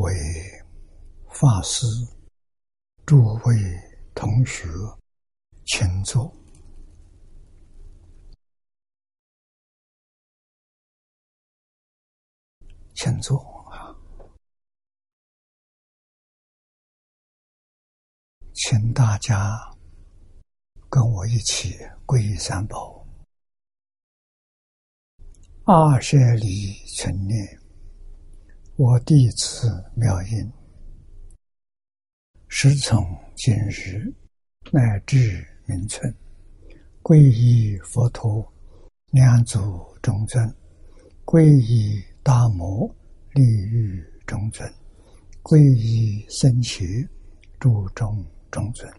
位法师、诸位同学，请坐，请坐啊！请大家跟我一起皈依三宝，二舍里存念。我弟子妙音，时从今日乃至明春，皈依佛陀，两祖中尊；皈依大摩利欲中尊；皈依僧伽注中中尊。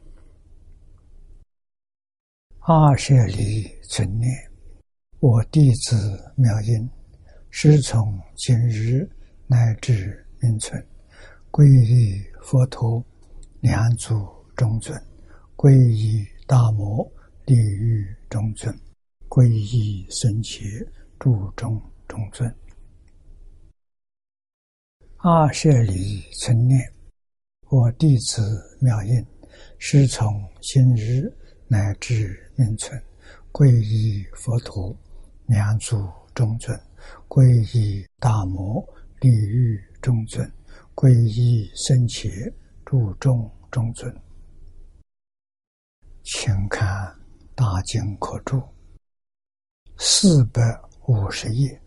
二舍离存念，我弟子妙音，时从今日。乃至名存，皈依佛陀，两祖中尊；皈依大摩地狱中尊；皈依僧伽注中中尊。阿舍离存念，我弟子妙音，师从今日乃至名存，皈依佛陀，两祖中尊；皈依大摩。礼遇中尊，皈依僧伽注中中尊，请看《大经可注》四百五十页。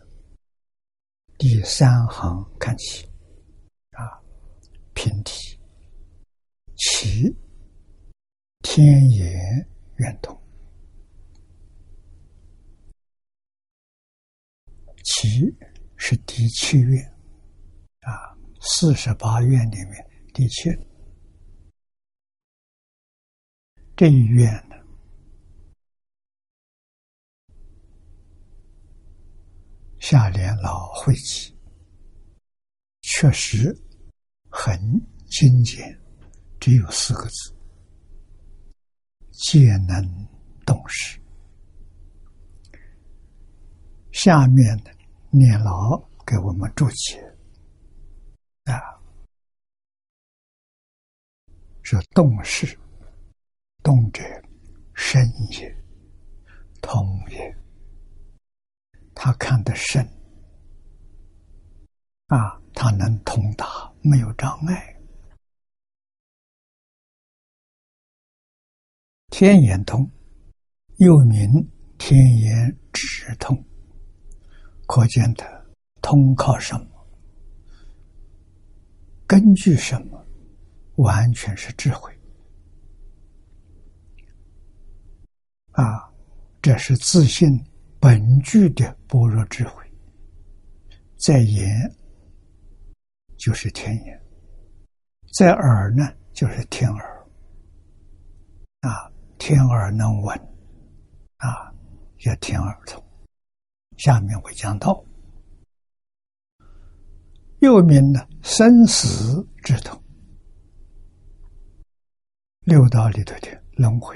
第三行看起，啊，平题：其天眼圆通，其是第七愿。啊，四十八愿里面第七，这一愿呢，下联老晦气，确实很精简，只有四个字：皆能动事。下面的念老给我们注解。啊，是动势，动者深也，通也。他看得深，啊，他能通达，没有障碍。天眼通，又名天眼直通，可见的通靠什么？根据什么？完全是智慧啊！这是自信本具的般若智慧。在眼就是天眼，在耳呢就是天耳啊，天耳能闻啊，叫天耳通。下面会讲到。又名呢，生死之痛，六道里头的轮回、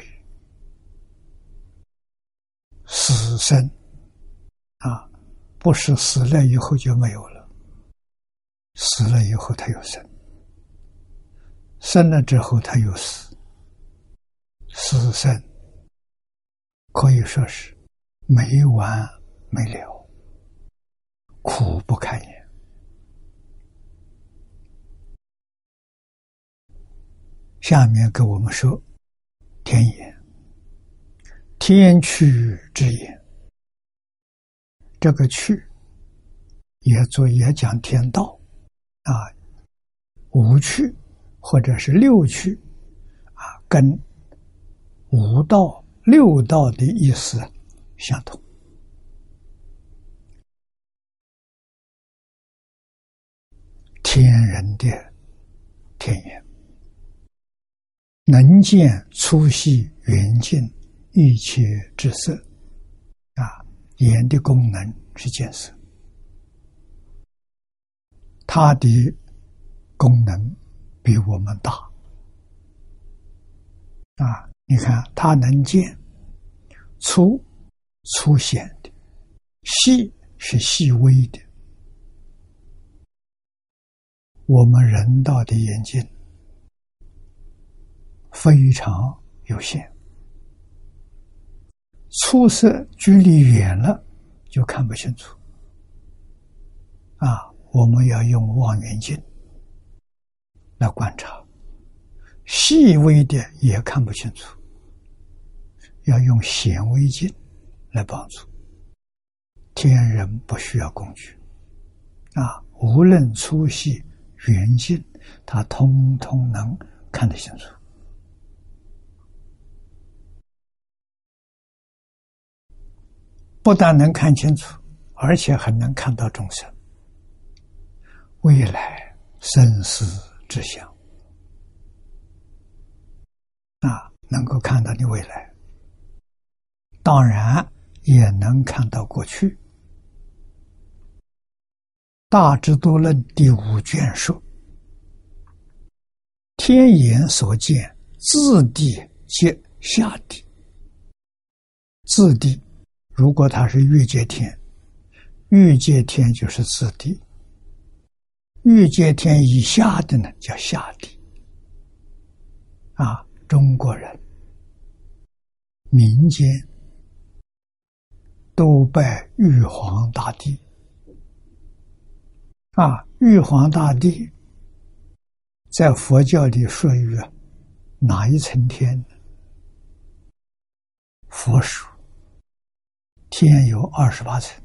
死生。啊，不是死了以后就没有了，死了以后他又生，生了之后他又死，死生。可以说是没完没了，苦不堪言。下面给我们说，天眼，天趣之眼。这个趣，也做也讲天道，啊，五趣或者是六趣，啊，跟五道六道的意思相同。天人的天眼。能见粗细远近一切之色，啊，眼的功能是见色，它的功能比我们大，啊，你看它能见粗粗显的，细是细微的，我们人道的眼睛非常有限，出色距离远了就看不清楚。啊，我们要用望远镜来观察，细微的也看不清楚，要用显微镜来帮助。天人不需要工具，啊，无论粗细。远近，他通通能看得清楚，不但能看清楚，而且还能看到众生未来生死之相啊，能够看到你未来，当然也能看到过去。《大智度论》第五卷说：“天眼所见，自地皆下地。自地，如果他是欲界天，欲界天就是自地；欲界天以下的呢，叫下地。啊，中国人民间都拜玉皇大帝。”啊，玉皇大帝在佛教里属于哪一层天呢？佛属天有二十八层，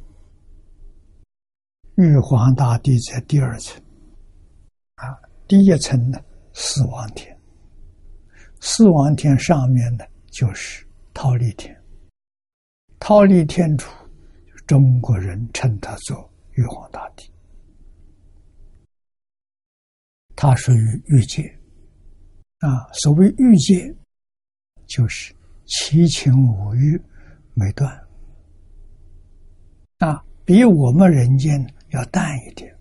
玉皇大帝在第二层。啊，第一层呢，四王天，四王天上面呢就是忉利天，忉利天主，中国人称他做玉皇大帝。它属于欲界，啊，所谓欲界，就是七情五欲没断，比我们人间要淡一点，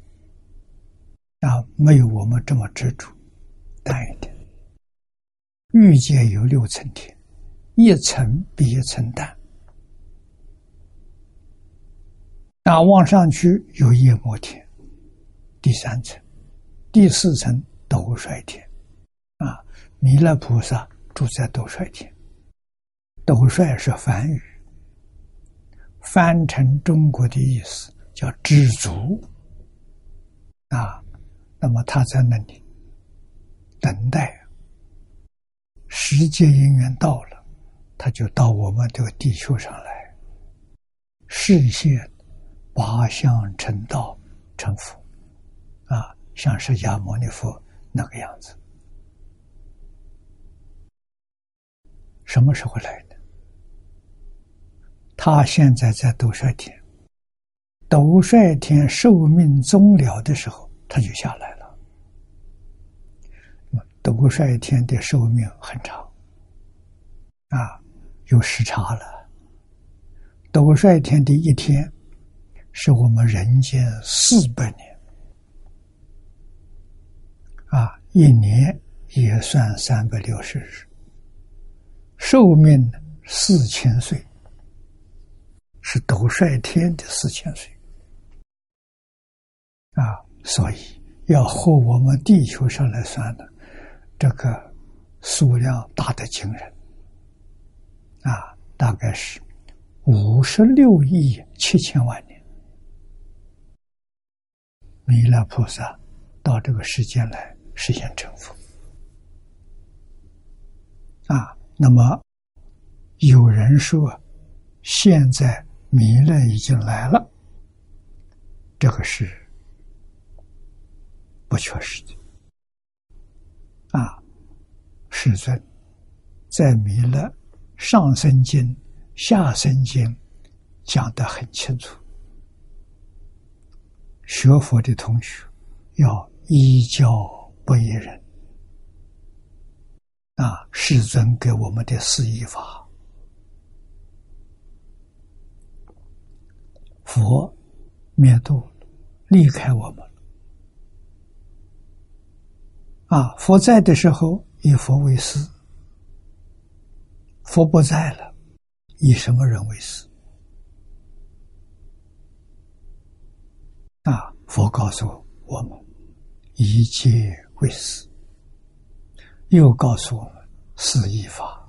啊，没有我们这么执着，淡一点。欲界有六层天，一层比一层淡，那往上去有夜摩天，第三层。第四层斗率天，啊，弥勒菩萨住在斗率天。斗率是梵语，翻成中国的意思叫知足。啊，那么他在那里等待，时间因缘到了，他就到我们这个地球上来，视现八相成道成佛，啊。像释迦牟尼佛那个样子，什么时候来的？他现在在斗率天，斗率天寿命终了的时候，他就下来了。斗率天的寿命很长，啊，有时差了。斗率天的一天，是我们人间四百年。啊，一年也算三百六十日，寿命四千岁，是斗率天的四千岁。啊，所以要和我们地球上来算的，这个数量大的惊人。啊，大概是五十六亿七千万年，弥勒菩萨到这个世间来。实现成佛啊！那么有人说，现在弥勒已经来了，这个是不确实的啊！世尊在弥勒上生经、下生经讲得很清楚，学佛的同学要依教。不依人啊！世尊给我们的四依法，佛灭度离开我们啊！佛在的时候以佛为师，佛不在了，以什么人为师？啊！佛告诉我们。一切为师。又告诉我们，是依法。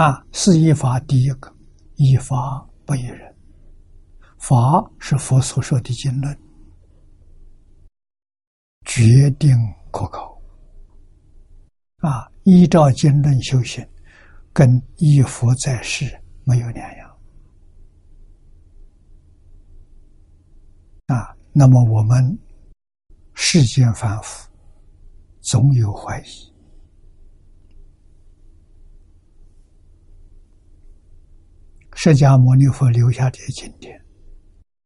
啊，是依法。第一个，依法不依人。法是佛所说的经论，决定可靠。啊，依照经论修行，跟依佛在世没有两样。啊，那么我们世间凡夫总有怀疑。释迦牟尼佛留下这些经典，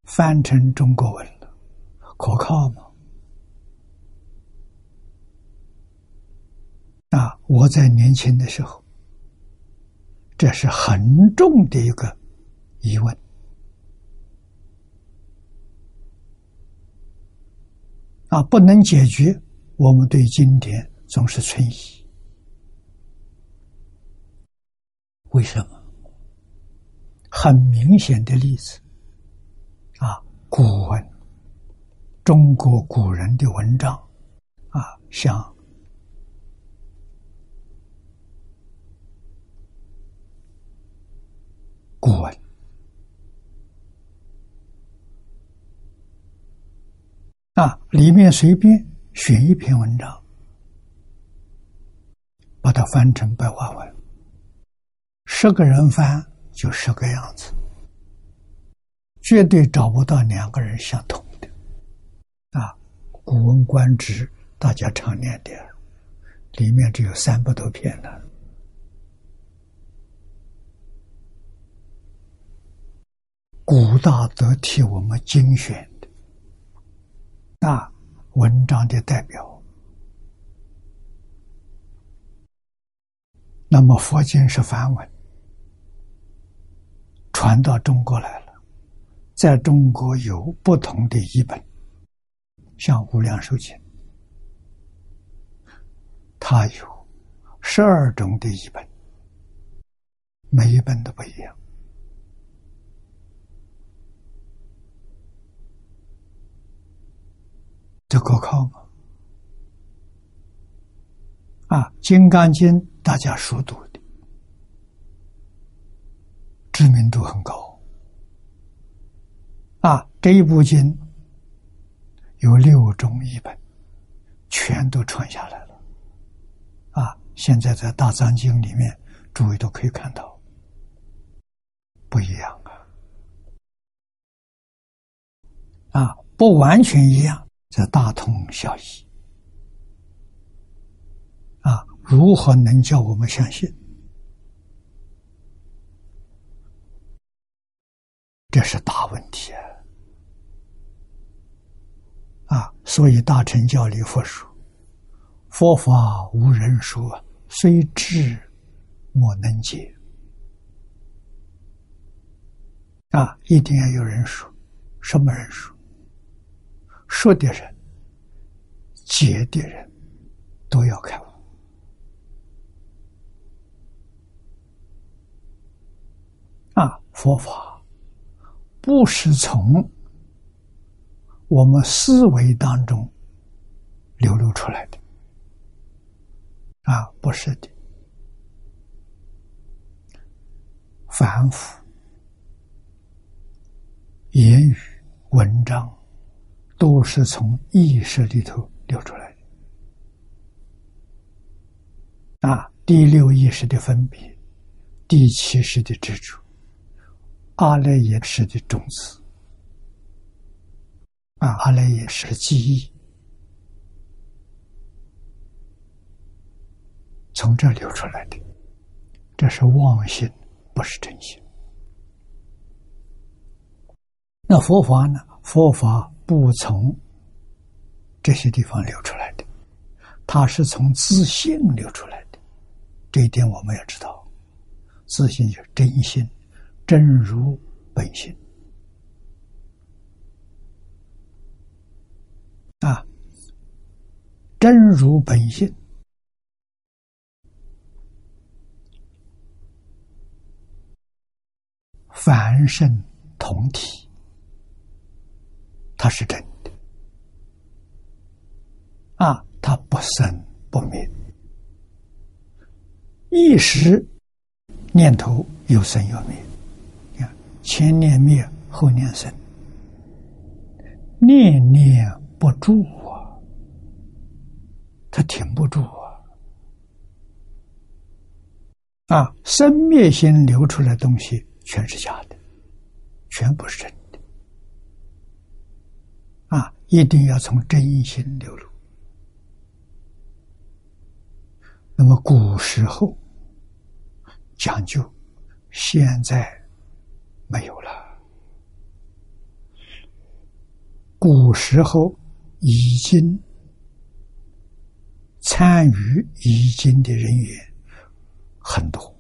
翻成中国文了，可靠吗？啊，我在年轻的时候，这是很重的一个疑问。啊，不能解决，我们对经典总是存疑。为什么？很明显的例子，啊，古文，中国古人的文章，啊，像古文，啊，里面随便选一篇文章，把它翻成白话文，十个人翻。就十个样子，绝对找不到两个人相同的。啊，《古文观止》大家常念的，里面只有三百多篇呢。古大德替我们精选的，那文章的代表。那么佛经是梵文。传到中国来了，在中国有不同的译本，像《无量寿经》，它有十二种的译本，每一本都不一样。这可靠吗？啊，《金刚经》大家熟读。知名度很高啊！这一部经有六种译本，全都传下来了啊！现在在大藏经里面，诸位都可以看到，不一样啊！啊，不完全一样，这大同小异啊！如何能叫我们相信？这是大问题啊！啊，所以大乘教里佛说：“佛法无人说，虽智莫能解。”啊，一定要有人说，什么人说？说的人、解的人都要开悟。啊，佛法。不是从我们思维当中流露出来的啊，不是的，反复言语、文章都是从意识里头流出来的啊。第六意识的分别，第七识的执着。阿赖耶识的种子啊，阿赖耶识记忆，从这流出来的，这是妄心，不是真心。那佛法呢？佛法不从这些地方流出来的，它是从自信流出来的。这一点我们要知道，自信就是真心。真如本性。啊，真如本性，凡圣同体它是真的，啊，它不生不灭，一时念头有生有灭，前念灭，后念生，念念不住啊，他停不住啊。啊，生灭心流出来的东西全是假的，全不是真的。啊，一定要从真心流露。那么古时候讲究，现在没有了。古时候已经参与已经的人员。很多，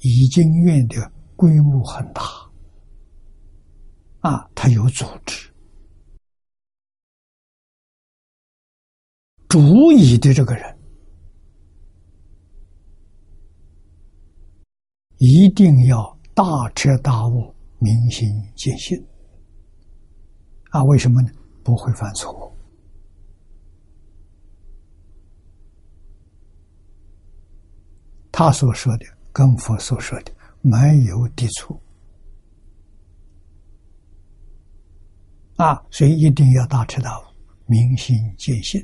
已经院的规模很大，啊，它有组织，主意的这个人一定要大彻大悟、明心见性，啊，为什么呢？不会犯错误。他所说的跟佛所说的没有抵触啊，所以一定要大彻大悟、明心见性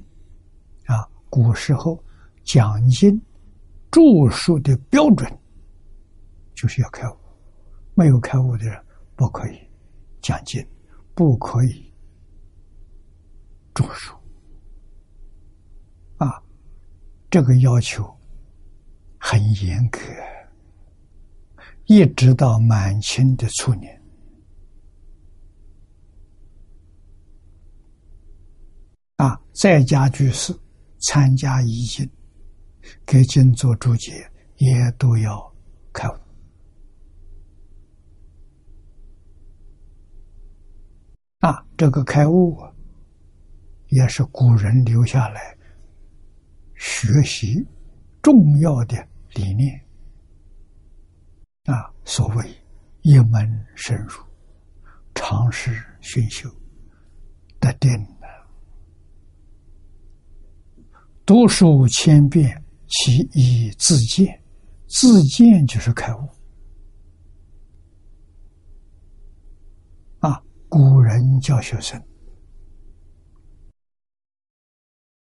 啊。古时候讲经著述的标准就是要开悟，没有开悟的人不可以讲经，不可以著书啊。这个要求。很严格，一直到满清的初年，啊，在家居士参加义经，给经做注解，也都要开悟。啊，这个开悟也是古人留下来学习重要的。理念啊，所谓一门深入，常识熏修，得定的，读书千遍，其义自见，自见就是开悟啊。古人教学生，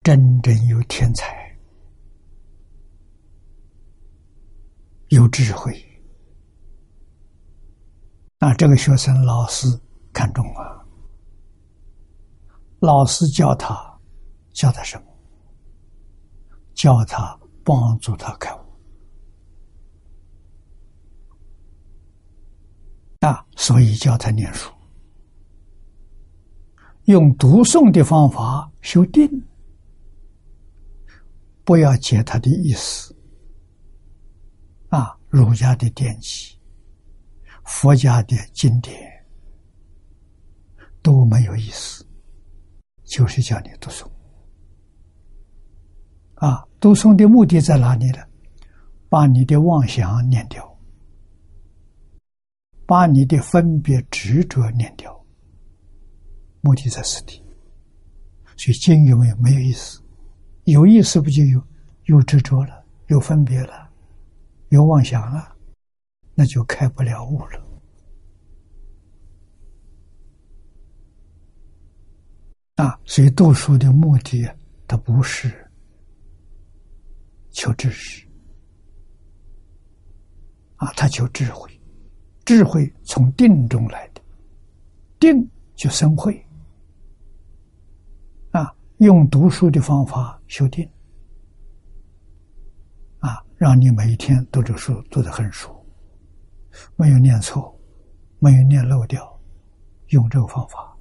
真正有天才。有智慧那！这个学生老师看中啊，老师教他，教他什么？教他帮助他开悟啊！所以教他念书，用读诵的方法修定，不要解他的意思。啊，儒家的典籍、佛家的经典都没有意思，就是叫你读诵。啊，读诵的目的在哪里呢？把你的妄想念掉，把你的分别执着念掉，目的在此地。所以经有没有没有意思？有意思不就有有执着了，有分别了。有妄想了，那就开不了悟了。啊，所以读书的目的，它不是求知识，啊，他求智慧，智慧从定中来的，定就生慧，用读书的方法修定。让你每一天读这书读得很熟，没有念错，没有念漏掉，用这个方法，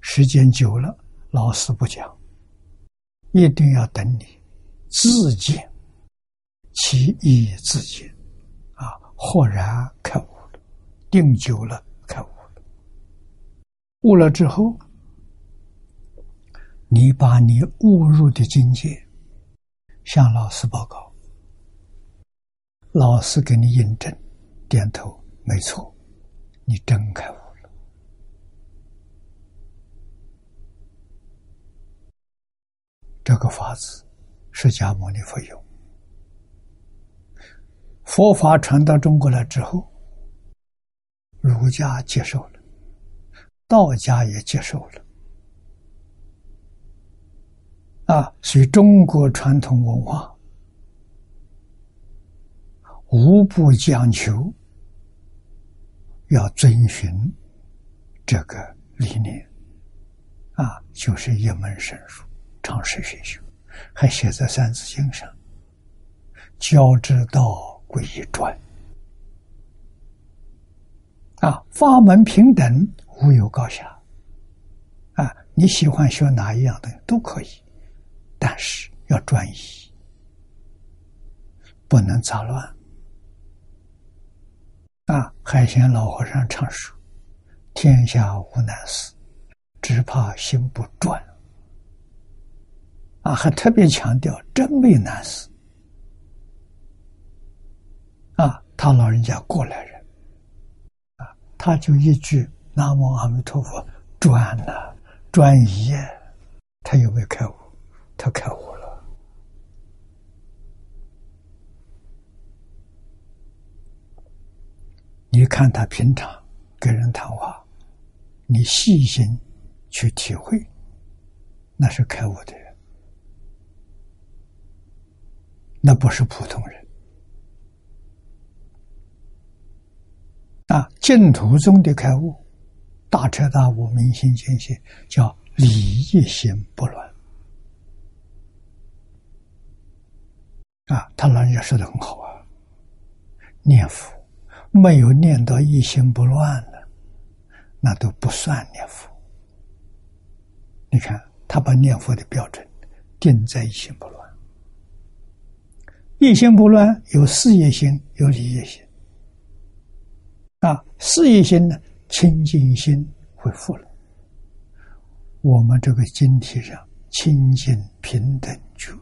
时间久了，老师不讲，一定要等你自见其意自见，啊，豁然开悟了，定久了开悟了，悟了之后，你把你误入的境界向老师报告。老师给你印证点头没错你真开悟了。这个法子释迦牟尼佛有佛法传到中国来之后儒家接受了道家也接受了。啊，所以中国传统文化无不讲求要遵循这个理念。啊，就是一门深入，常识学修，还写在《三字经》上，教之道贵以专。啊，法门平等，无有高下。啊，你喜欢学哪一样的都可以，但是要专一，不能杂乱。啊，海贤老和尚常说：“天下无难事。”只怕心不转啊！还特别强调真没难事啊！他老人家过来人啊，他就一句“南无阿弥陀佛”，转了，转一，他有没有开悟？他开悟了。你看他平常跟人谈话，你细心。去体会，那是开悟的人，那不是普通人。啊，净土中的开悟，大彻大悟、明心见性，叫理一心不乱。啊，他老人家说的很好啊，念佛没有念到一心不乱了，那都不算念佛。你看，他把念佛的标准定在一心不乱。一心不乱有事业心，有理业心。啊，事业心呢，清净心恢复了。我们这个经体上清净平等觉，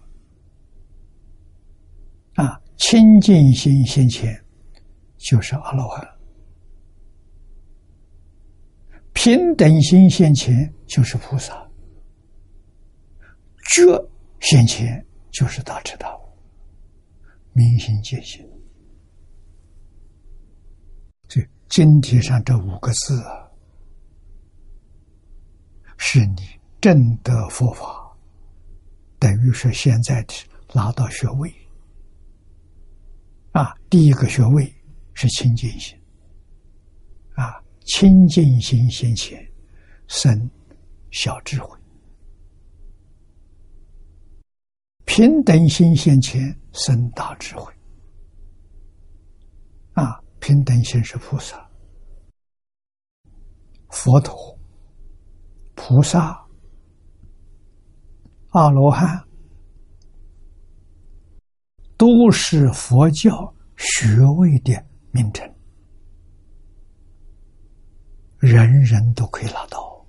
啊，清净心先前就是阿罗汉，平等心现前就是菩萨。觉现前就是大彻大悟，明心见性。这经题上这五个字啊，是你正得佛法，等于是现在的拿到学位啊。第一个学位是清净心啊，清净心先前生小智慧。平等心先前生大智慧，啊！平等心是菩萨、佛陀、菩萨、阿罗汉，都是佛教学位的名称，人人都可以拿到。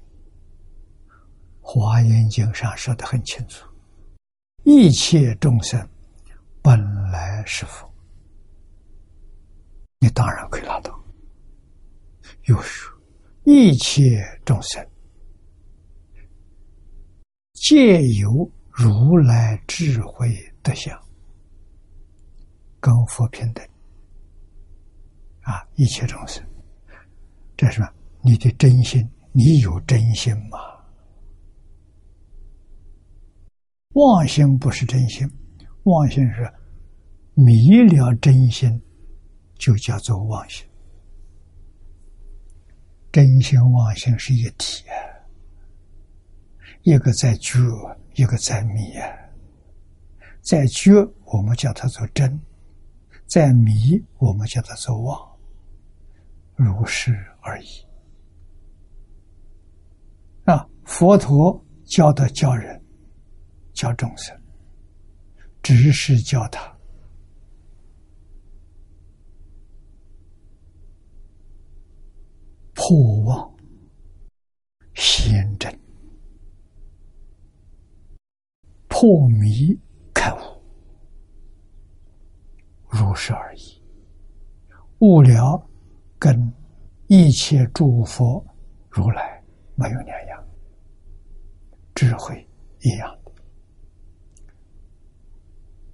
华严经上说的很清楚。一切众生本来是佛，你当然可以拿到。又说一切众生皆由如来智慧德相，跟佛平等。啊，一切众生，这是你的真心，你有真心吗？妄心不是真心，妄心是迷了真心，就叫做妄心。真心妄心是一体啊，一个在觉，一个在迷啊。在觉，我们叫它做真；在迷，我们叫它做妄，如是而已。啊，佛陀教的教人。教众生，只是教他破妄显真，破迷开悟，不是而已。悟了，跟一切诸佛如来没有两样，智慧一样的。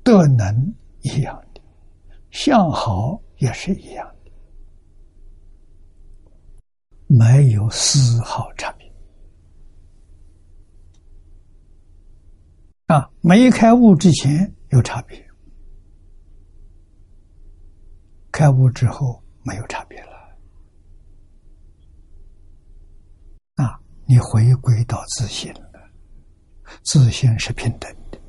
德能一样的，相好也是一样的，没有丝毫差别。啊，没开悟之前有差别，开悟之后没有差别了。啊，你回归到自信了，自信是平等的。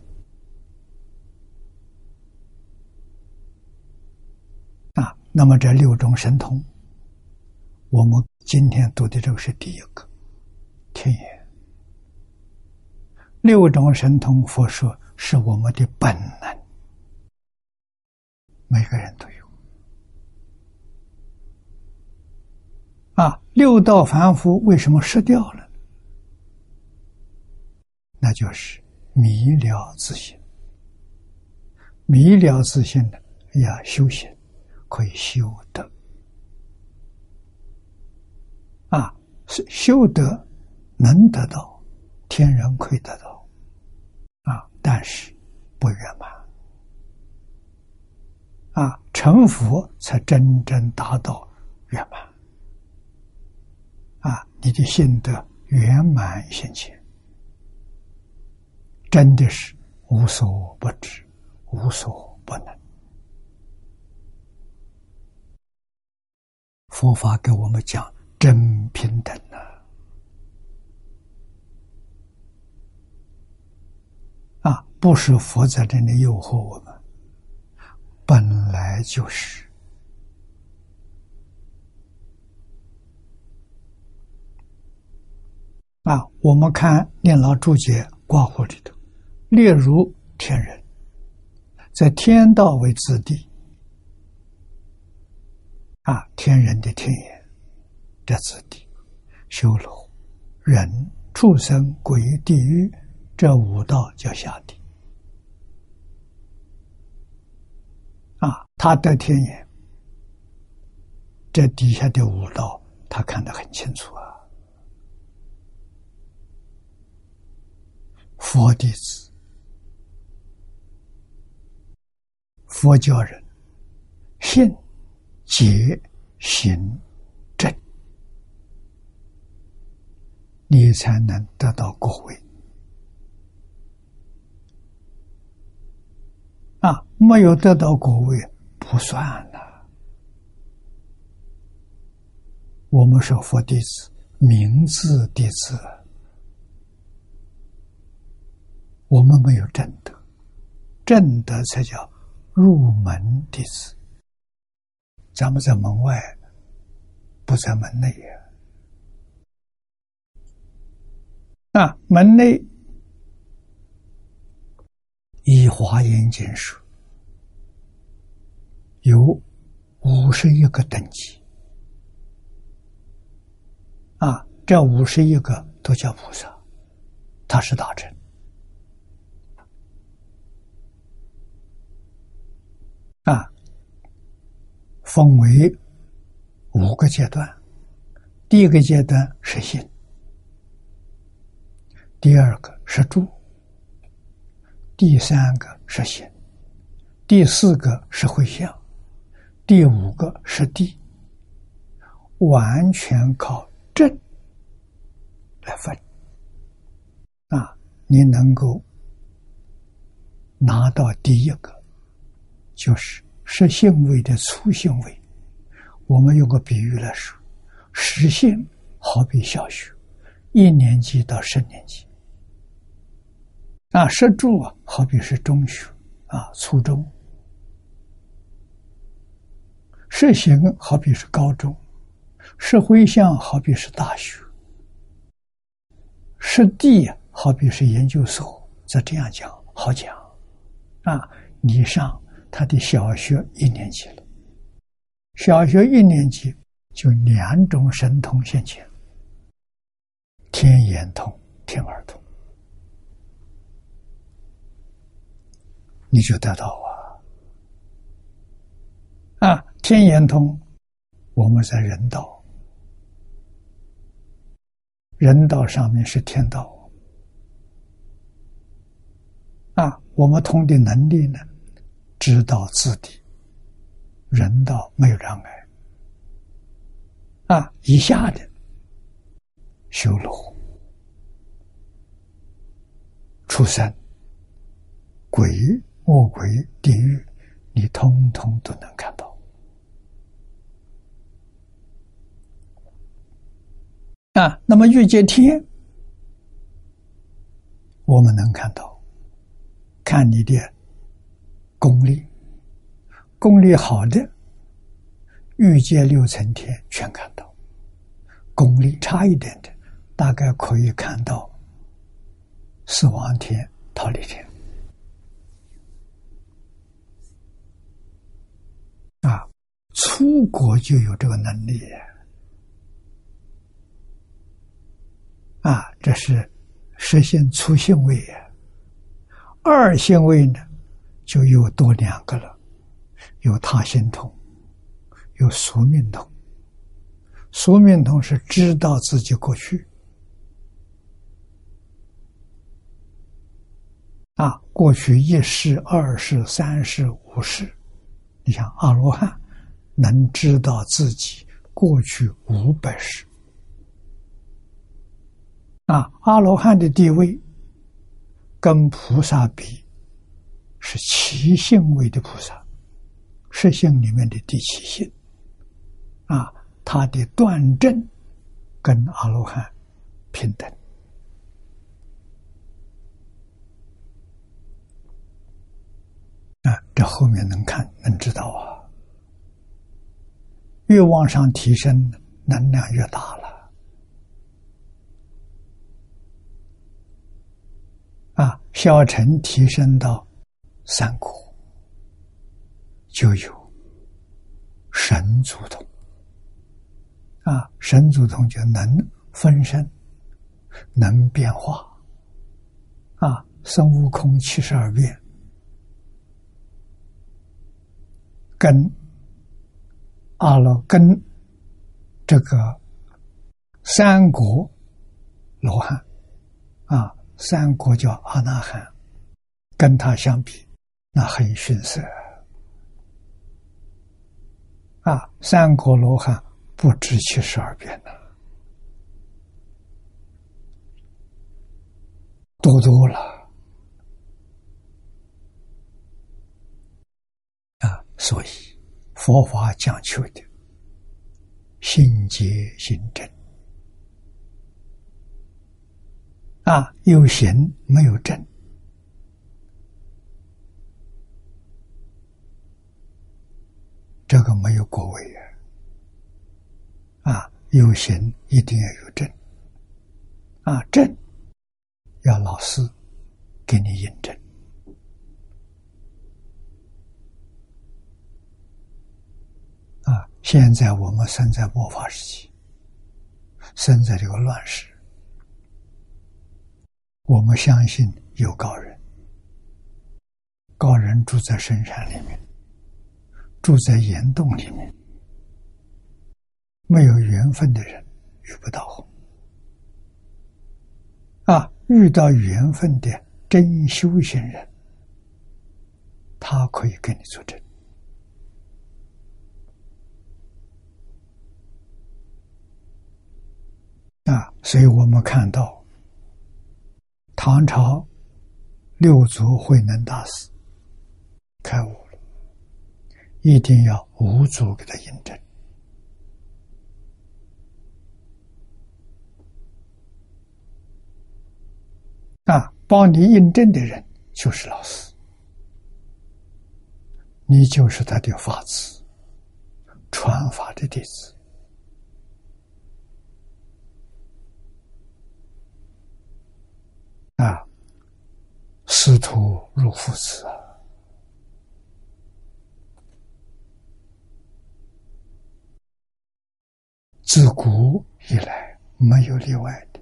啊，那么这六种神通，我们今天读的这个是第一个天眼。六种神通，佛说是我们的本能，每个人都有。啊，六道凡夫为什么失掉了？那就是迷了自信，迷了自信的要修行，可以修得。啊，是修得能得到。天人可以得到，啊，但是不圆满，啊，成佛才真正达到圆满，你的心得圆满现前，真的是无所不知，无所不能。佛法给我们讲真平等啊。不是佛在这里诱惑我们，本来就是啊。我们看念老注解挂号里头，例如天人，在天道为子弟啊，天人的天眼的子弟，修罗、人、畜生、鬼、地狱这五道叫下地。啊，他得天眼，这底下的五道他看得很清楚啊。佛弟子，佛教人，信、解、行、正，你才能得到果位。啊，没有得到果位不算了。我们是佛弟子，名字弟子，我们没有正德，正德才叫入门弟子。咱们在门外，不在门内呀。啊，门内。以华严经书有五十一个等级啊，这五十一个都叫菩萨，他是大乘啊，分为五个阶段，第一个阶段是心，第二个是住。第三个是心，第四个是会向，第五个是地，完全靠正来分。啊，你能够拿到第一个，就是实性位的粗性位。我们用个比喻来说，实性好比小学，一年级到十年级。啊，设住啊，好比是中学啊，初中；设行好比是高中；设回向好比是大学；设地好比是研究所。再这样讲，好讲啊！你上他的小学一年级了，小学一年级就两种神通现前：天眼通、天耳通。你就得到啊！啊，天眼通，我们在人道，人道上面是天道啊。我们通的能力呢，知道自地，人道没有障碍。啊，以下的修罗、畜生、鬼、恶鬼、地狱，你通通都能看到。啊，那么欲界天，我们能看到，看你的功力，功力好的。欲界六层天全看到，功力差一点的，大概可以看到死亡天、逃离天。啊，出国就有这个能力啊！这是实现初性位呀。二性位呢，就又多两个了，有他心通。有宿命通，宿命通是知道自己过去啊，过去一世、二世、三世、五世，你像阿罗汉能知道自己过去五百世啊，阿罗汉的地位跟菩萨比是七性位的菩萨，十性里面的第七性。啊，他的断证跟阿罗汉平等啊，这后面能看能知道啊。越往上提升，能量越大了。啊，小乘提升到三国，就有神足通。啊，神足通就能分身，能变化。啊，孙悟空七十二变，跟阿罗跟这个三国罗汉，啊，三国叫阿那含，跟他相比，那很逊色。啊，三国罗汉。不知七十二变呢，多多了啊！所以佛法讲求的心结心正啊，有行没有正，这个没有果位啊。啊，有行一定要有正，啊，正要老师给你印证。啊，现在我们生在末法时期，生在这个乱世，我们相信有高人，高人住在深山里面，住在岩洞里面。没有缘分的人遇不到啊！遇到缘分的真修行人，他可以给你作证啊！所以我们看到唐朝六祖慧能大师开悟，一定要五祖给他印证。啊，帮你印证的人就是老师，你就是他的法子，传法的弟子。啊，师徒如父子啊，自古以来没有例外的。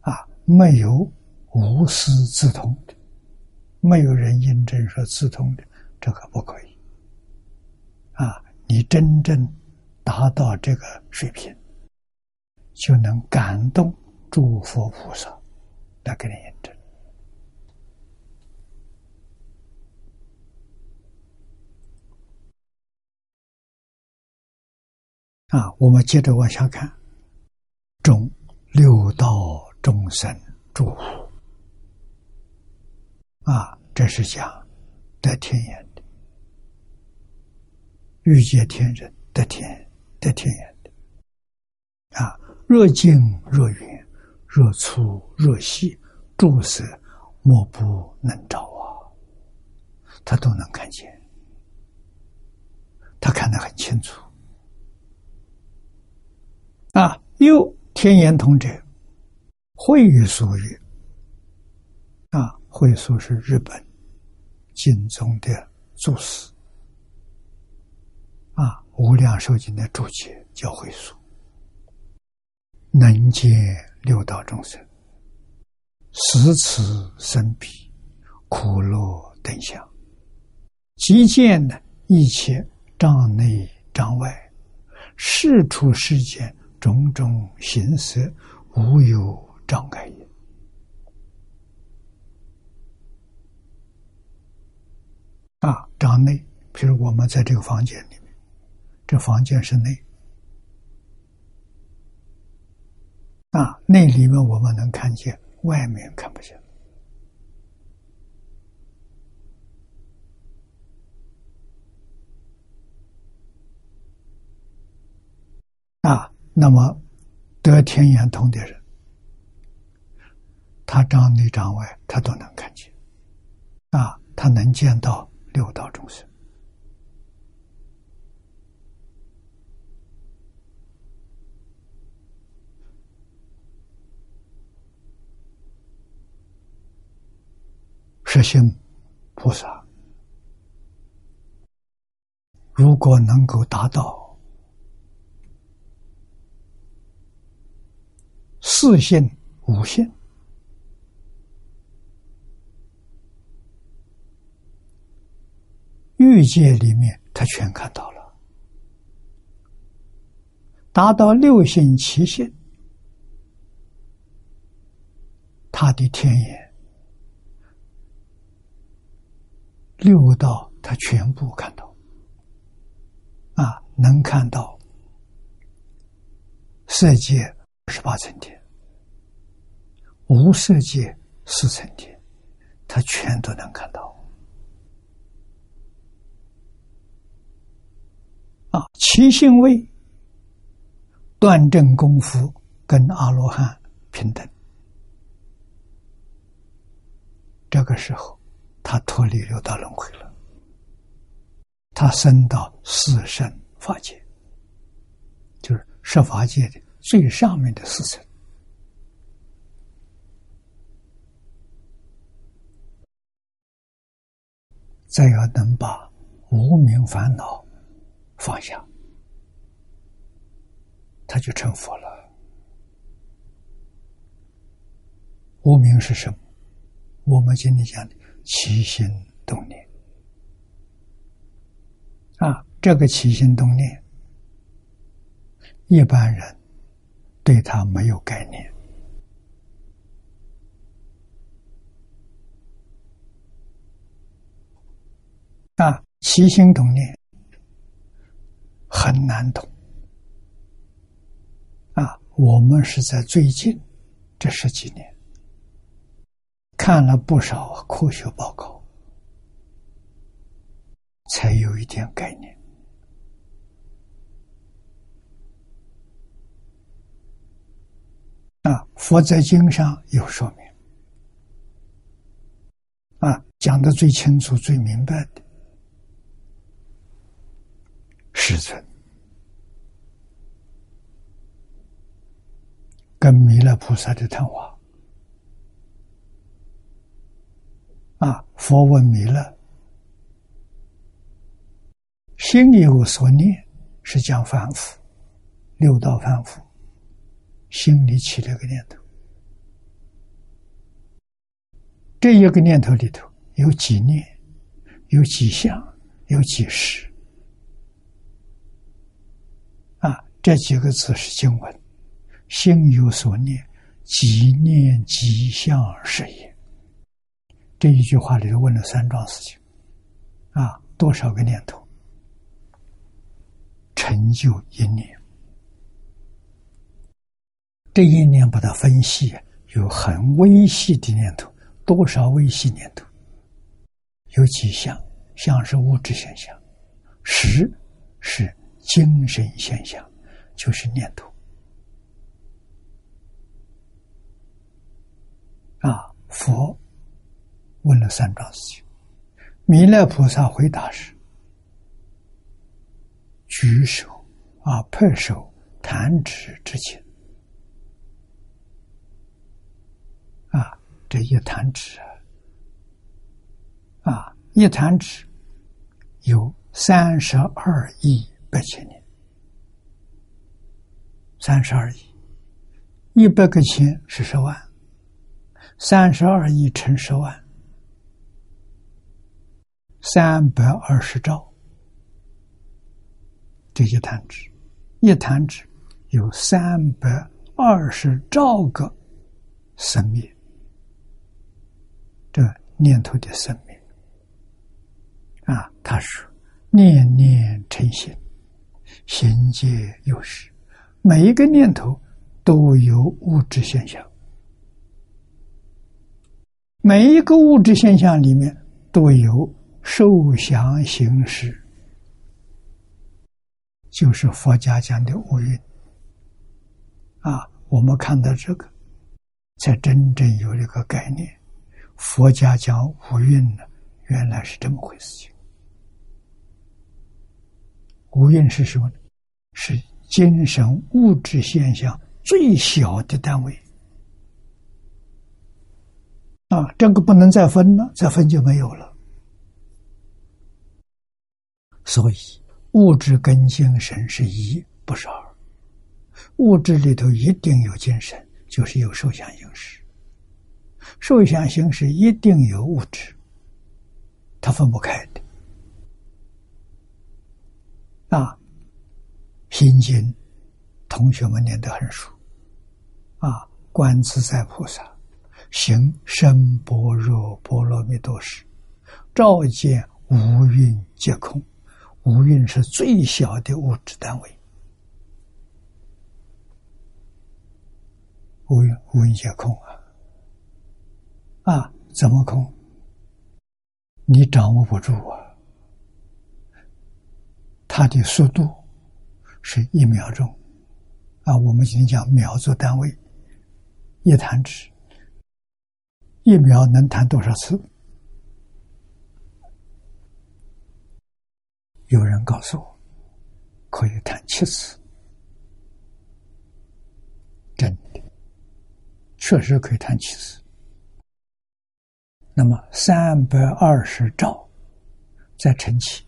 啊没有无师自通的，没有人印证说自通的，这个不可以。啊，你真正达到这个水平，就能感动诸佛菩萨来给你印证。啊，我们接着往下看，众六道众生诸啊，这是讲得天眼的，欲界天人得天得天眼的。啊，若近若远，若粗若细，诸色莫不能照啊，他都能看见，他看得很清楚。啊，又天眼通者，会所曰：“啊，会所是日本经中的注释，啊，无量寿经的注解叫会所，能见六道众生，十此生彼，苦乐等相，即见呢一切障内障外，事出世间。”种种形色无有障碍也。啊，障内，比如我们在这个房间里面，这房间是内。啊，内里面我们能看见，外面看不见。啊。那么，得天眼通的人，他长内长外，他都能看见，啊，他能见到六道众生。实心菩萨，如果能够达到。四性五性，欲界里面他全看到了，达到六性七性，他的天眼六道他全部看到，啊，能看到色界。十八层天，无色界四层天，他全都能看到。啊，七性位断正功夫跟阿罗汉平等。这个时候，他脱离六道轮回了，他升到四圣法界，就是十法界的。最上面的四层，再要能把无名烦恼放下，他就成佛了。无名是什么？我们今天讲的起心动念啊，这个起心动念，一般人。对他没有概念啊，起心同念很难懂啊。我们是在最近这十几年看了不少科学报告，才有一点概念。啊，佛在经上有说明，啊，讲的最清楚、最明白的，世尊跟弥勒菩萨的谈话。啊，佛问弥勒：“心有所念，是讲凡夫，六道凡夫。”心里起了个念头，这一个念头里头有几念，有几相，有几时，啊，这几个字是经文，心有所念，即念即相是也。这一句话里头问了三桩事情，啊，多少个念头？成就一念，这一念把它分析，有很微细的念头，多少微细念头？有几项？像是物质现象，实是精神现象，就是念头。啊，佛问了三桩事情，弥勒菩萨回答是：举手啊，拍手弹指之间。啊，这一弹指啊，一弹指有三十二亿八千年，三十二亿，一百个千是十万，三十二亿乘十万，三百二十兆，这一弹指，一弹指有三百二十兆个生命。这念头的生命啊，他说：“念念成心，心皆有时。每一个念头都有物质现象，每一个物质现象里面都有受想行识，就是佛家讲的五蕴。啊，我们看到这个，才真正有这个概念。”佛家讲五蕴呢，原来是这么回事。情。五蕴是什么呢？是精神物质现象最小的单位。啊，这个不能再分了，再分就没有了。所以，物质跟精神是一，不是二。物质里头一定有精神，就是有受想行识。受想行识一定有物质，它分不开的。啊，《心经》同学们念得很熟。啊，观自在菩萨行深般若波罗蜜多时，照见五蕴皆空。五蕴是最小的物质单位，五蕴五蕴皆空啊。怎么空？你掌握不住啊！它的速度是一秒钟啊，我们今天讲秒做单位，一弹指，一秒能弹多少次？有人告诉我，可以弹七次，真的，确实可以弹七次。那么三百二十兆再乘起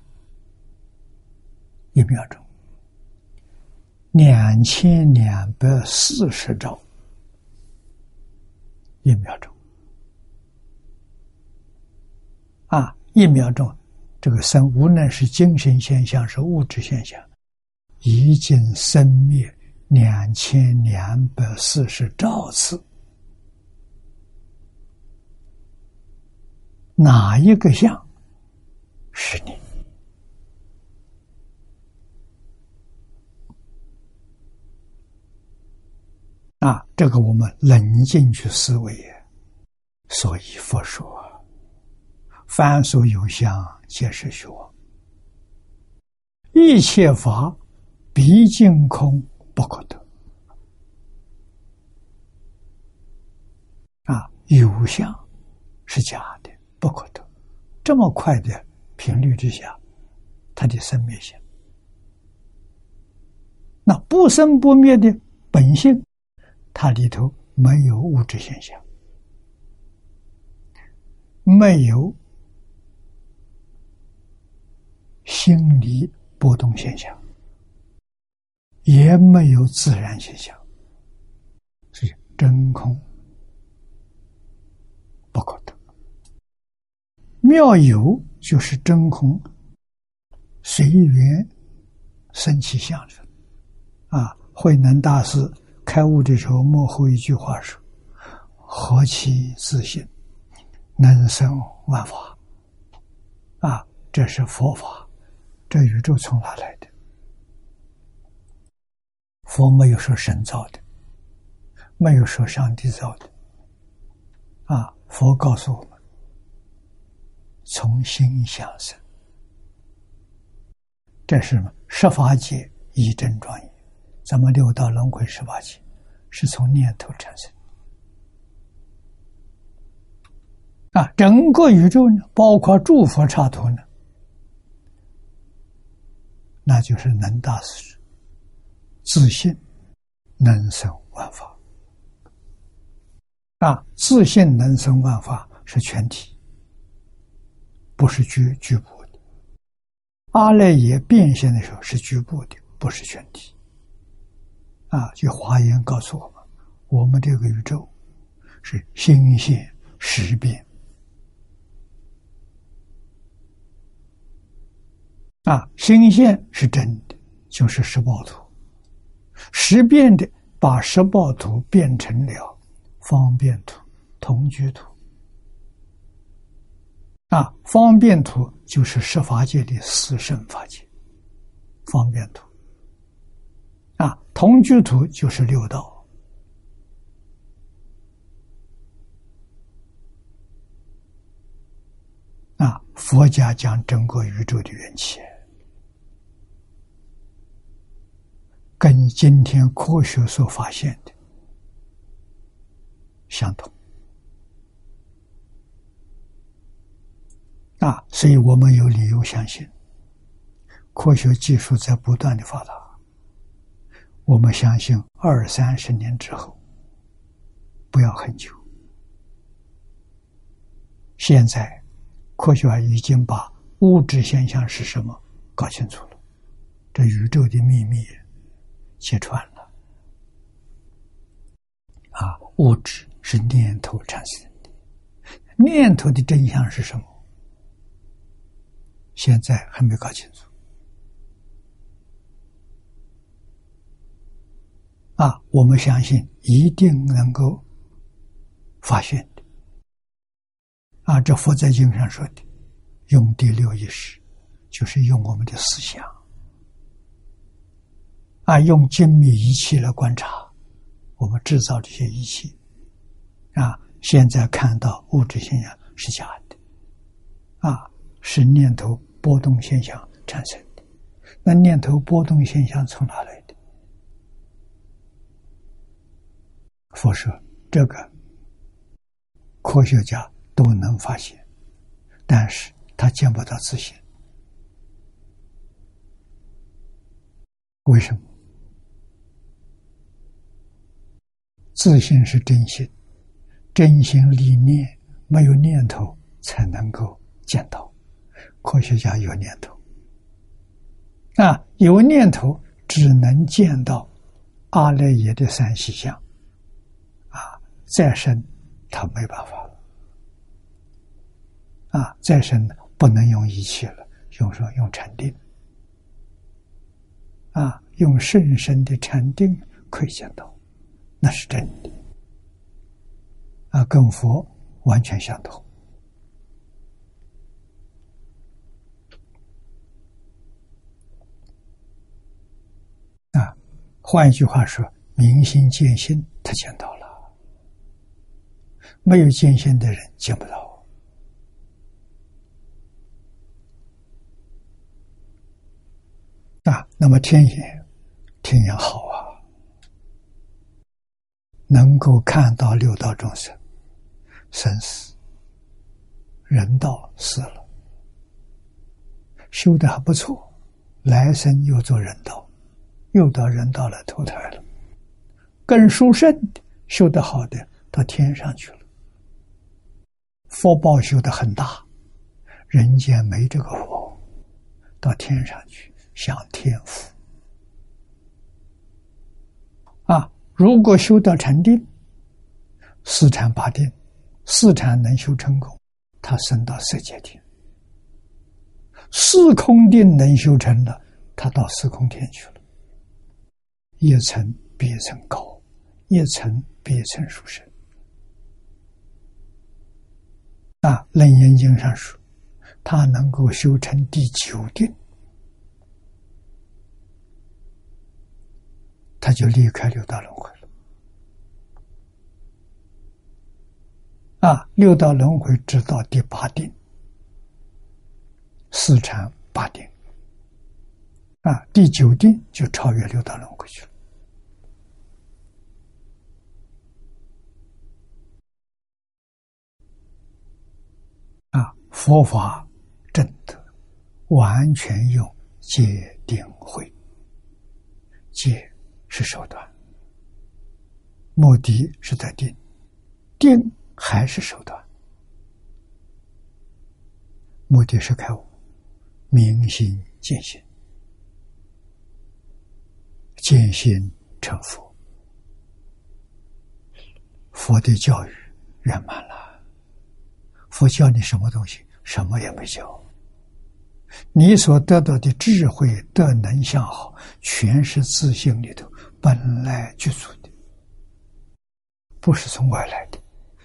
一秒钟，两千两百四十兆一秒钟啊！一秒钟，这个生无论是精神现象是物质现象，已经生灭两千两百四十兆次。哪一个相是你？啊，这个我们冷静去思维。所以佛说：“凡所有相，皆是虚妄。一切法毕竟空，不可得。”啊，有相是假。不可得，这么快的频率之下，它的生灭性，那不生不灭的本性，它里头没有物质现象，没有心理波动现象，也没有自然现象，是真空，不可得。妙有就是真空，随缘生起相者。啊，慧能大师开悟的时候，幕后一句话说：“何其自信，能生万法。”啊，这是佛法，这宇宙从哪来的？佛没有说神造的，没有说上帝造的。啊，佛告诉我们：从心想生，这是什么十法界一真庄严。咱们六道轮回十八界是从念头产生。啊，整个宇宙呢，包括诸佛刹土呢，那就是能大事，自信能生万法。啊，自信能生万法是全体，不是局局部的。阿赖耶变现的时候是局部的，不是全体。啊，就华严告诉我们，我们这个宇宙是心现识变。啊，心现是真的，就是十报图；识变的，把十报图变成了方便图、同居图。啊，方便图就是十法界的四圣法界，方便图。啊，同居图就是六道。啊，佛家讲整个宇宙的缘起。跟今天科学所发现的相同啊，所以我们有理由相信，科学技术在不断的发达。我们相信二三十年之后，不要很久。现在科学已经把物质现象是什么搞清楚了，这宇宙的秘密。揭穿了啊！物质是念头产生的，念头的真相是什么？现在还没搞清楚啊！我们相信一定能够发现的啊！这佛在经上说的，用第六意识，就是用我们的思想。啊，用精密仪器来观察，我们制造这些仪器，啊，现在看到物质现象是假的，啊，是念头波动现象产生的。那念头波动现象从哪来的？佛说这个科学家都能发现，但是他见不到自信，为什么？自信是真心，真心理念，没有念头才能够见到。科学家有念头，啊，有念头只能见到阿赖耶的三细相，啊，再深他没办法了，啊，再深不能用仪器了，用说用禅定，啊，用甚深的禅定可以见到。那是真的。啊，跟佛完全相同啊。换一句话说，明心见性，他见到了；没有见性的人见不到啊。那么天眼，天眼好啊。能够看到六道众生生死，人道死了，修的还不错，来生又做人道，又到人道来投胎了。更殊胜，修得好的到天上去了，福报修的很大，人间没这个福，到天上去享天福啊。如果修到禅定，四禅八定，四禅能修成功，他升到色界天；四空定能修成了，他到四空天去了。一层比一层高，一层比一层殊胜。啊，《楞严经》上说，他能够修成第九定。他就离开六道轮回了。啊，六道轮回直到第八定，四禅八定，啊，第九定就超越六道轮回去了。啊，佛法正德完全用戒定慧，戒是手段，目的是在定，定。还是手段，目的是开悟，明心见性，见心成佛。佛的教育圆满了，佛教你什么东西？什么也没教。你所得到的智慧、德能、相好，全是自性里头本来具足的，不是从外来的。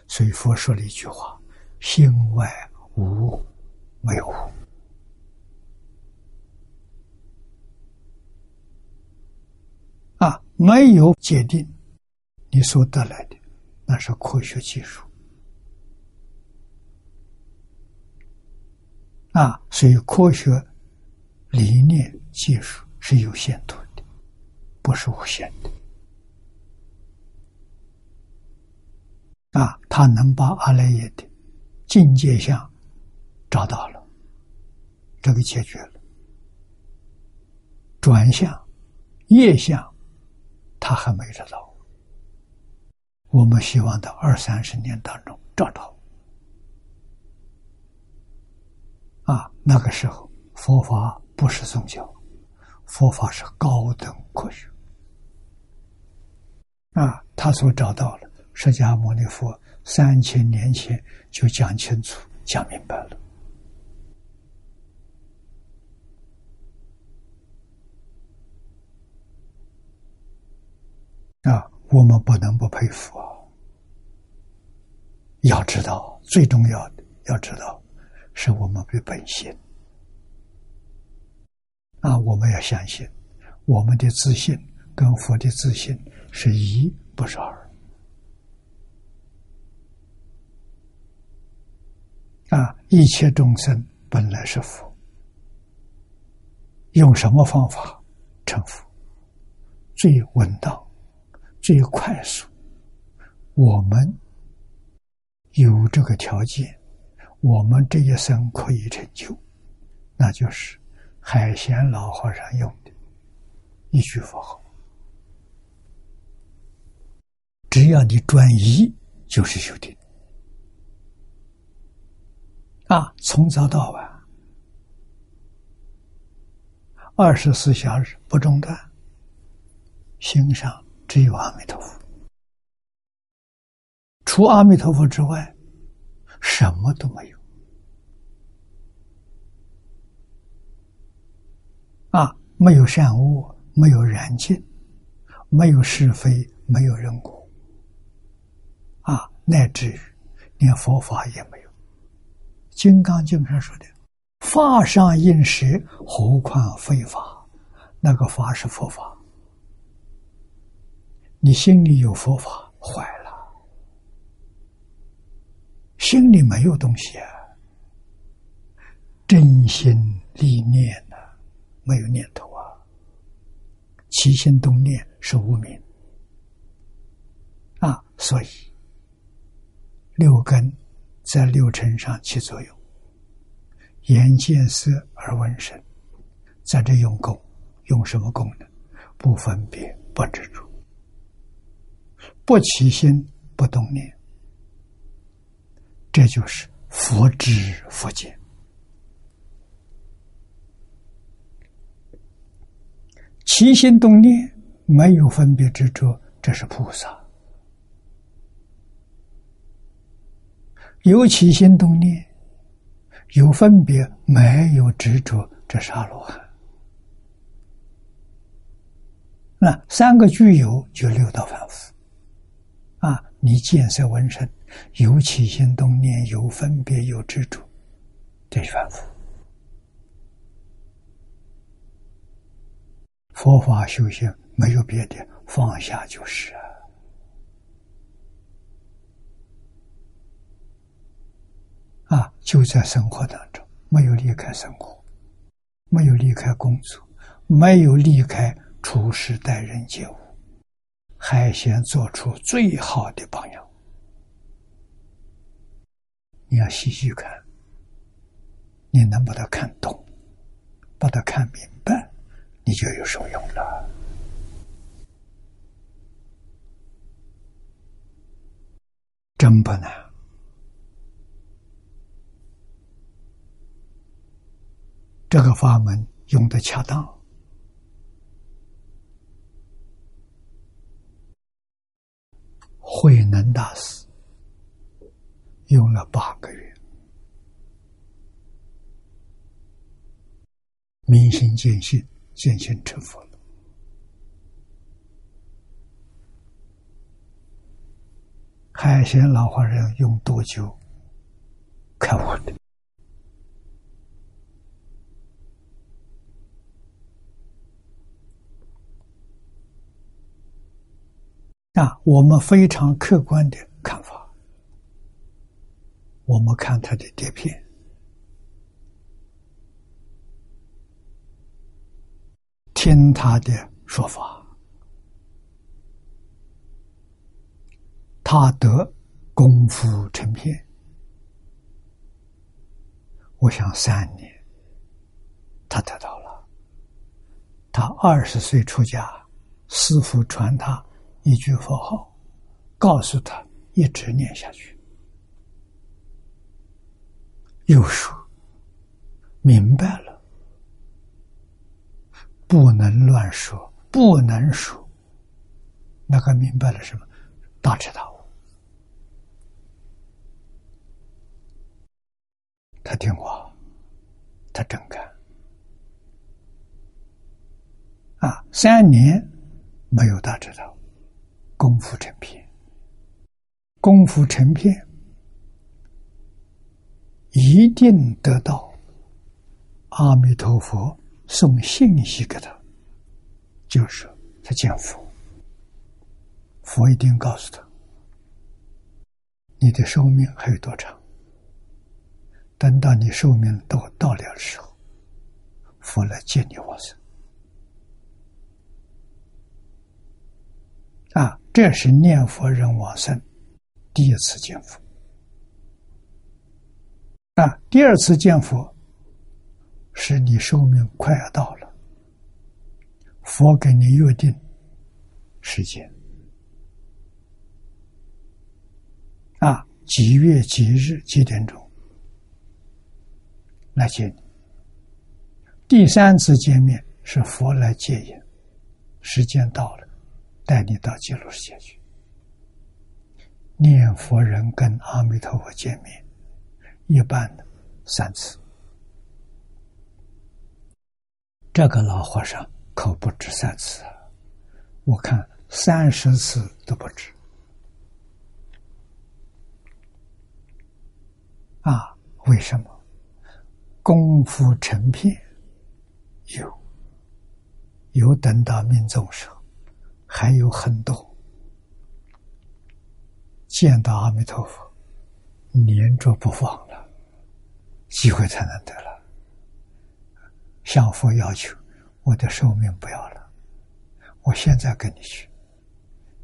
所以佛说了一句话：“心外无物没有啊，没有界定，你所得来的那是科学技术啊。所以科学理念技术是有限度的，不是无限的。”啊，他能把阿赖耶的境界相找到了，这个解决了。转向业相，他还没找到。我们希望在二三十年当中找到。啊，那个时候佛法不是宗教，佛法是高等科学。啊，他所找到了。释迦牟尼佛三千年前就讲清楚、讲明白了啊！我们不能不佩服啊！要知道，最重要的要知道，是我们的本心啊！我们要相信，我们的自信跟佛的自信是一，不是二。啊！一切众生本来是佛，用什么方法成佛？最稳当、最快速。我们有这个条件，我们这一生可以成就，那就是海贤老和尚用的一句佛号：只要你专一，就是修定。啊，从早到晚，二十四小时不中断，心上只有阿弥陀佛，除阿弥陀佛之外，什么都没有。啊，没有善恶，没有染净，没有是非，没有人果，啊，乃至于连佛法也没有。《金刚经》上说的“法上应舍，何况非法”，那个法是佛法。你心里有佛法，坏了；心里没有东西啊，真心立念呢，没有念头啊，起心动念是无明啊，所以六根。在六尘上起作用，眼见色而闻声，在这用功，用什么功能？不分别，不执着，不起心，不动念，这就是佛知佛见。起心动念没有分别执着，这是菩萨。有起心动念，有分别，没有执着，这是阿罗汉。那三个具有，就六道凡夫。你见色闻声，有起心动念，有分别，有执着，这是凡夫。佛法修行没有别的，放下就是啊。就在生活当中，没有离开生活，没有离开工作，没有离开处事待人接物，还先做出最好的榜样。你要细细看，你能把它看懂，把它看明白，你就有受用了。真不难，这个法门用的恰当。慧能大师。用了八个月，明心见性，见性成佛了。海贤老和尚用多久看我的？啊，我们非常客观的看法。我们看他的碟片，听他的说法，他得功夫成片。我想三年，他得到了。他二十岁出家，师傅传他一句佛号，告诉他一直念下去。又说明白了，不能乱说，不能说。那个明白了什么？大彻大悟。他听话，他真干。啊，三年没有大彻大悟，功夫成片，功夫成片。一定得到阿弥陀佛送信息给他，就是他见佛，佛一定告诉他，你的寿命还有多长？等到你寿命都到了的时候，佛来接你往生。啊，这是念佛人往生第一次见佛。啊，第二次见佛，是你寿命快要到了，佛给你约定时间，啊，几月几日几点钟来接你。第三次见面是佛来接引，时间到了，带你到极乐世界去。念佛人跟阿弥陀佛见面。一般的三次，这个老和尚可不止三次啊！我看三十次都不止啊！为什么？功夫成片有，有等到命中时候，还有很多见到阿弥陀佛，黏着不放了。机会才能得了，向佛要求，我的寿命不要了，我现在跟你去，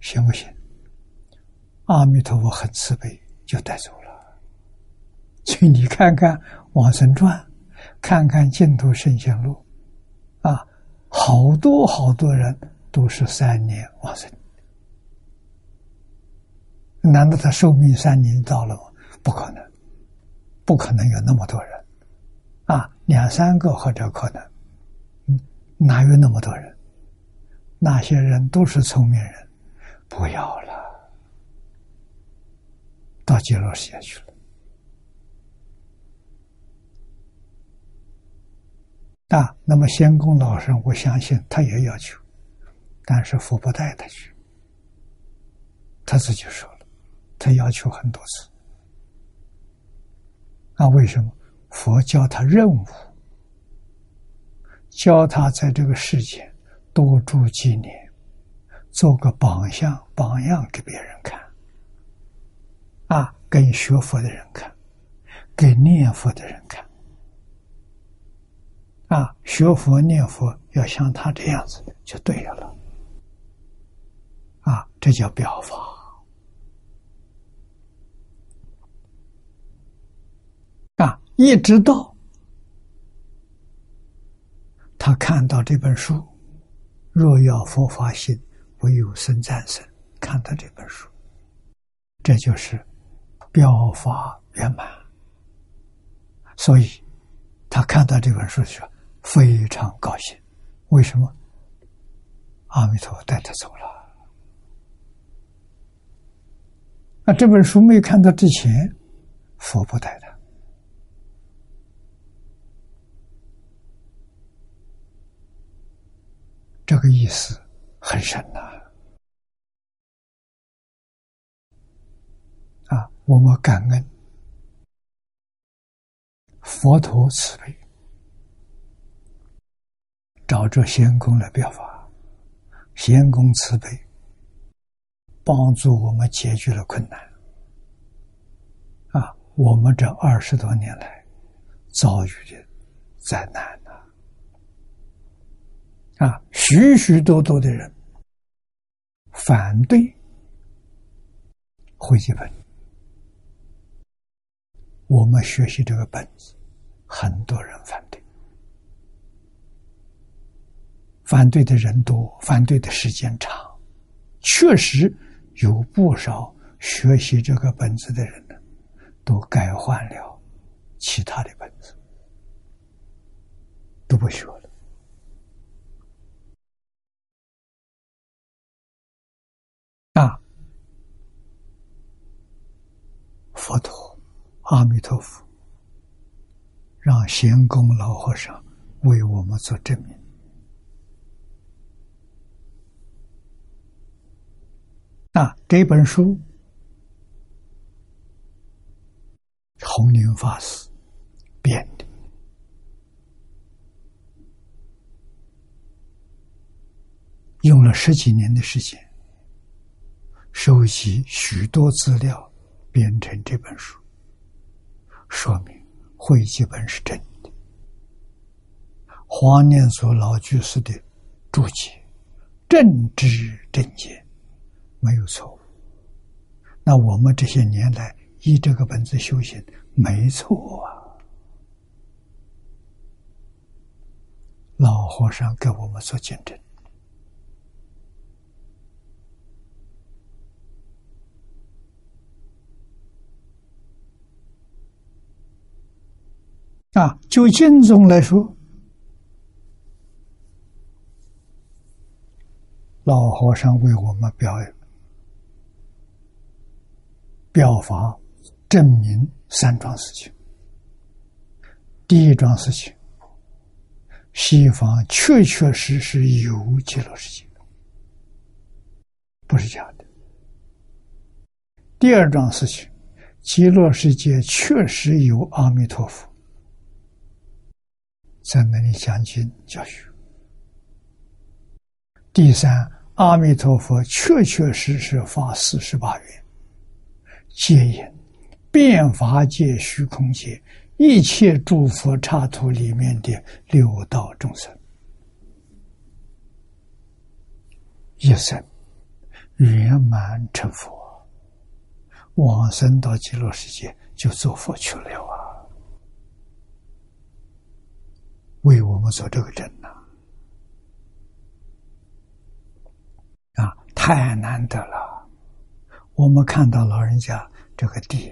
行不行？阿弥陀佛很慈悲，就带走了。请你看看《往生传》，看看《净土圣贤录》，啊，好多好多人都是三年往生，难道他寿命三年到了吗？不可能。不可能有那么多人，啊，两三个或者可能，嗯，哪有那么多人？那些人都是聪明人，不要了，到极乐世界去了。啊，那么仙公老生，我相信他也要求，但是佛不带他去，他自己说了，他要求很多次。那为什么佛教他任务，教他在这个世界多住几年，做个榜样，榜样给别人看，啊，给学佛的人看，给念佛的人看。啊，学佛念佛要像他这样子就对了。啊，这叫表法。啊，一直到他看到这本书，若要佛法心，唯有生战胜。看到这本书，这就是表法圆满。所以，他看到这本书时，非常高兴。为什么？阿弥陀佛带他走了。那这本书没看到之前，佛不带他。这个意思很深呐。啊，我们感恩佛陀慈悲，找着仙公来表法，仙公慈悲。帮助我们解决了困难，啊，我们这二十多年来遭遇的灾难呐，啊，许许多多的人反对会集本，我们学习这个本子，很多人反对，反对的人多，反对的时间长，确实。有不少学习这个本子的人呢，都改换了其他的本子，都不学了。啊，佛陀、阿弥陀佛，让贤公老和尚为我们做证明。啊，这本书，弘宁法师编的，用了十几年的时间，收集许多资料，编成这本书，说明汇集本是真的。黄念祖老居士的注解，正知正见。没有错误，那我们这些年来依这个本子修行，没错啊。老和尚给我们做见证啊，就经中来说，老和尚为我们表演。表法证明三桩事情。第一桩事情，西方确确实实有极乐世界，不是假的。第二桩事情，极乐世界确实有阿弥陀佛在那里讲经教学。第三，阿弥陀佛确确实实发四十八愿。皆因变法界、虚空界一切诸佛刹土里面的六道众生，一生圆满成佛，往生到极乐世界就做佛去了啊！为我们做这个证呐，啊，太难得了。我们看到老人家这个地，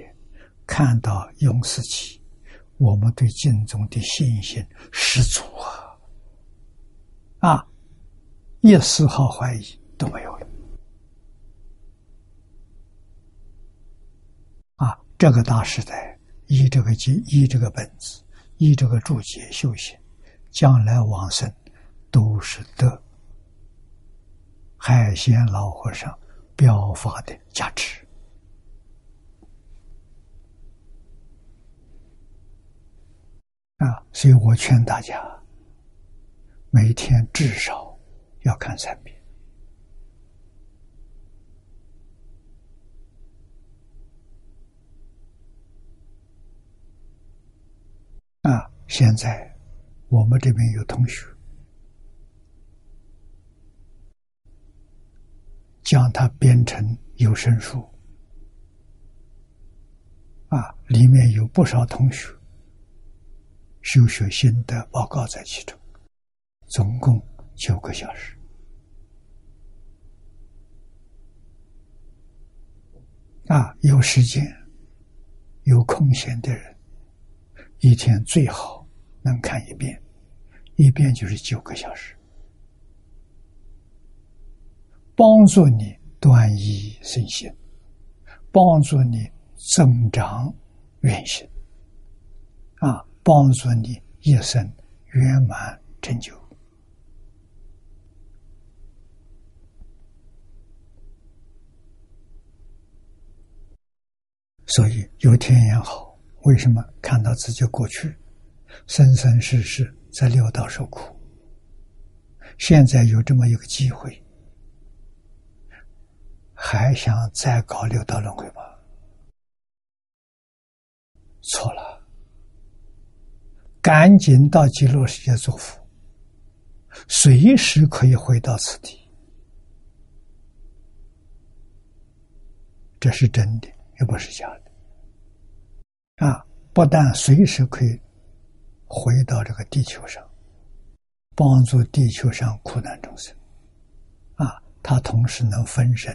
看到永世期，我们对敬宗的信心十足啊！啊，一丝毫怀疑都没有了。啊，这个大时代，依这个经，依这个本子，依这个注解修行，将来往生都是得海鲜老和尚。表法的价值。啊，所以我劝大家每天至少要看三遍。啊，现在我们这边有同学将它编成有声书，啊，里面有不少同学修学心得报告在其中，总共九个小时。啊，有时间、有空闲的人，一天最好能看一遍，一遍就是九个小时，帮助你断疑生信，帮助你增长愿心，啊，帮助你一生圆满成就。所以有天眼好，为什么看到自己过去生生世世在六道受苦？现在有这么一个机会，还想再搞六道轮回吗？错了，赶紧到极乐世界做佛，随时可以回到此地，这是真的。也不是假的，啊！不但随时可以回到这个地球上，帮助地球上苦难众生，啊，他同时能分身，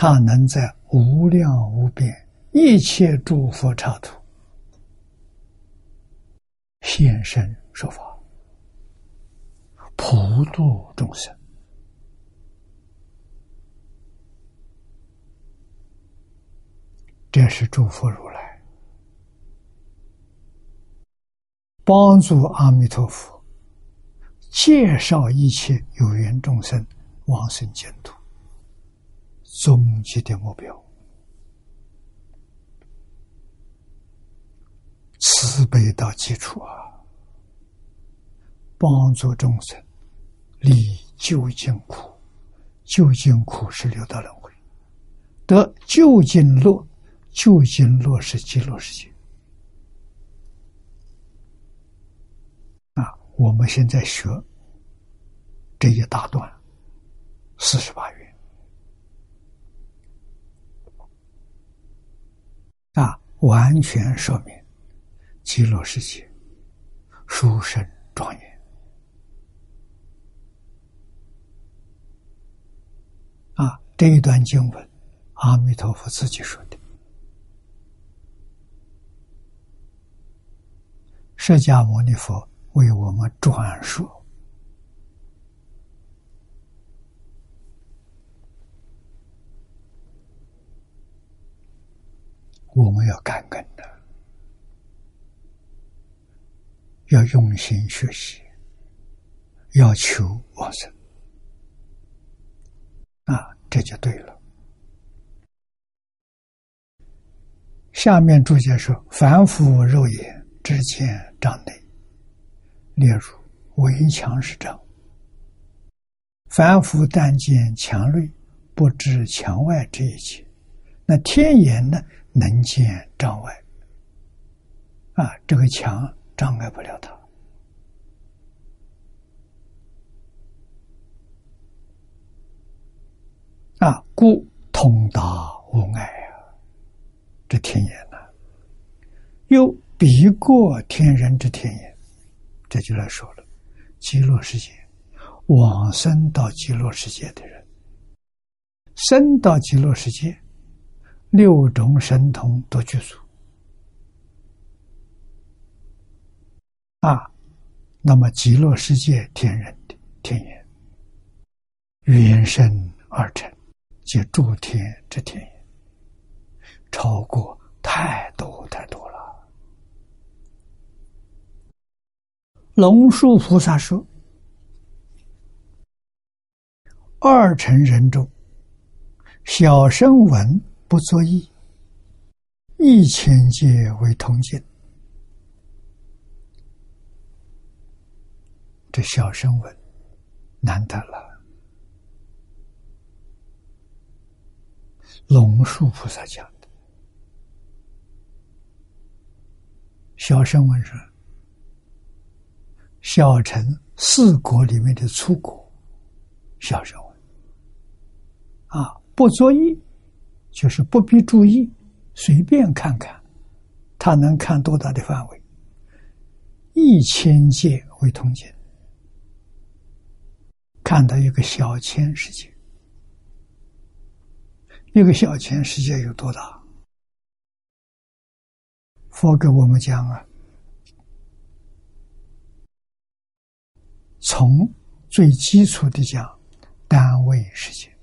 他能在无量无边一切诸佛刹土现身说法，普度众生。这是祝福如来，帮助阿弥陀佛，介绍一切有缘众生往生净土，终极的目标。慈悲到基础啊，帮助众生离究竟苦，究竟苦是六道轮回，得究竟乐。究竟落实极乐世界啊！我们现在学这一大段四十八愿啊，完全说明极乐世界殊胜庄严啊！这一段经文，阿弥陀佛自己说的。释迦牟尼佛为我们转述，我们要感恩的，要用心学习，要求往生，啊，这就对了。下面注解说：“凡夫肉眼。”之见障内，例如围墙是障；凡夫但见墙内，不知墙外这一切。那天眼呢，能见障外。啊，这个墙障碍不了他。啊，故通达无碍啊，这天眼呢，又。比过天人之天眼，这就来说了，极乐世界往生到极乐世界的人，生到极乐世界，六种神通都具足啊。那么极乐世界天人的天眼，原生而成，即诸天之天眼，超过太多太多了。龙树菩萨说：“二乘人中，小声闻不作意，一千界为同界。这小声闻难得了，龙树菩萨讲的。小声闻是：“小乘四国里面的出国，小声闻啊，不作意，就是不必注意，随便看看，他能看多大的范围？一千界为通界，看到一个小千世界，一个小千世界有多大？”佛给我们讲啊，从最基础的讲，单位世界，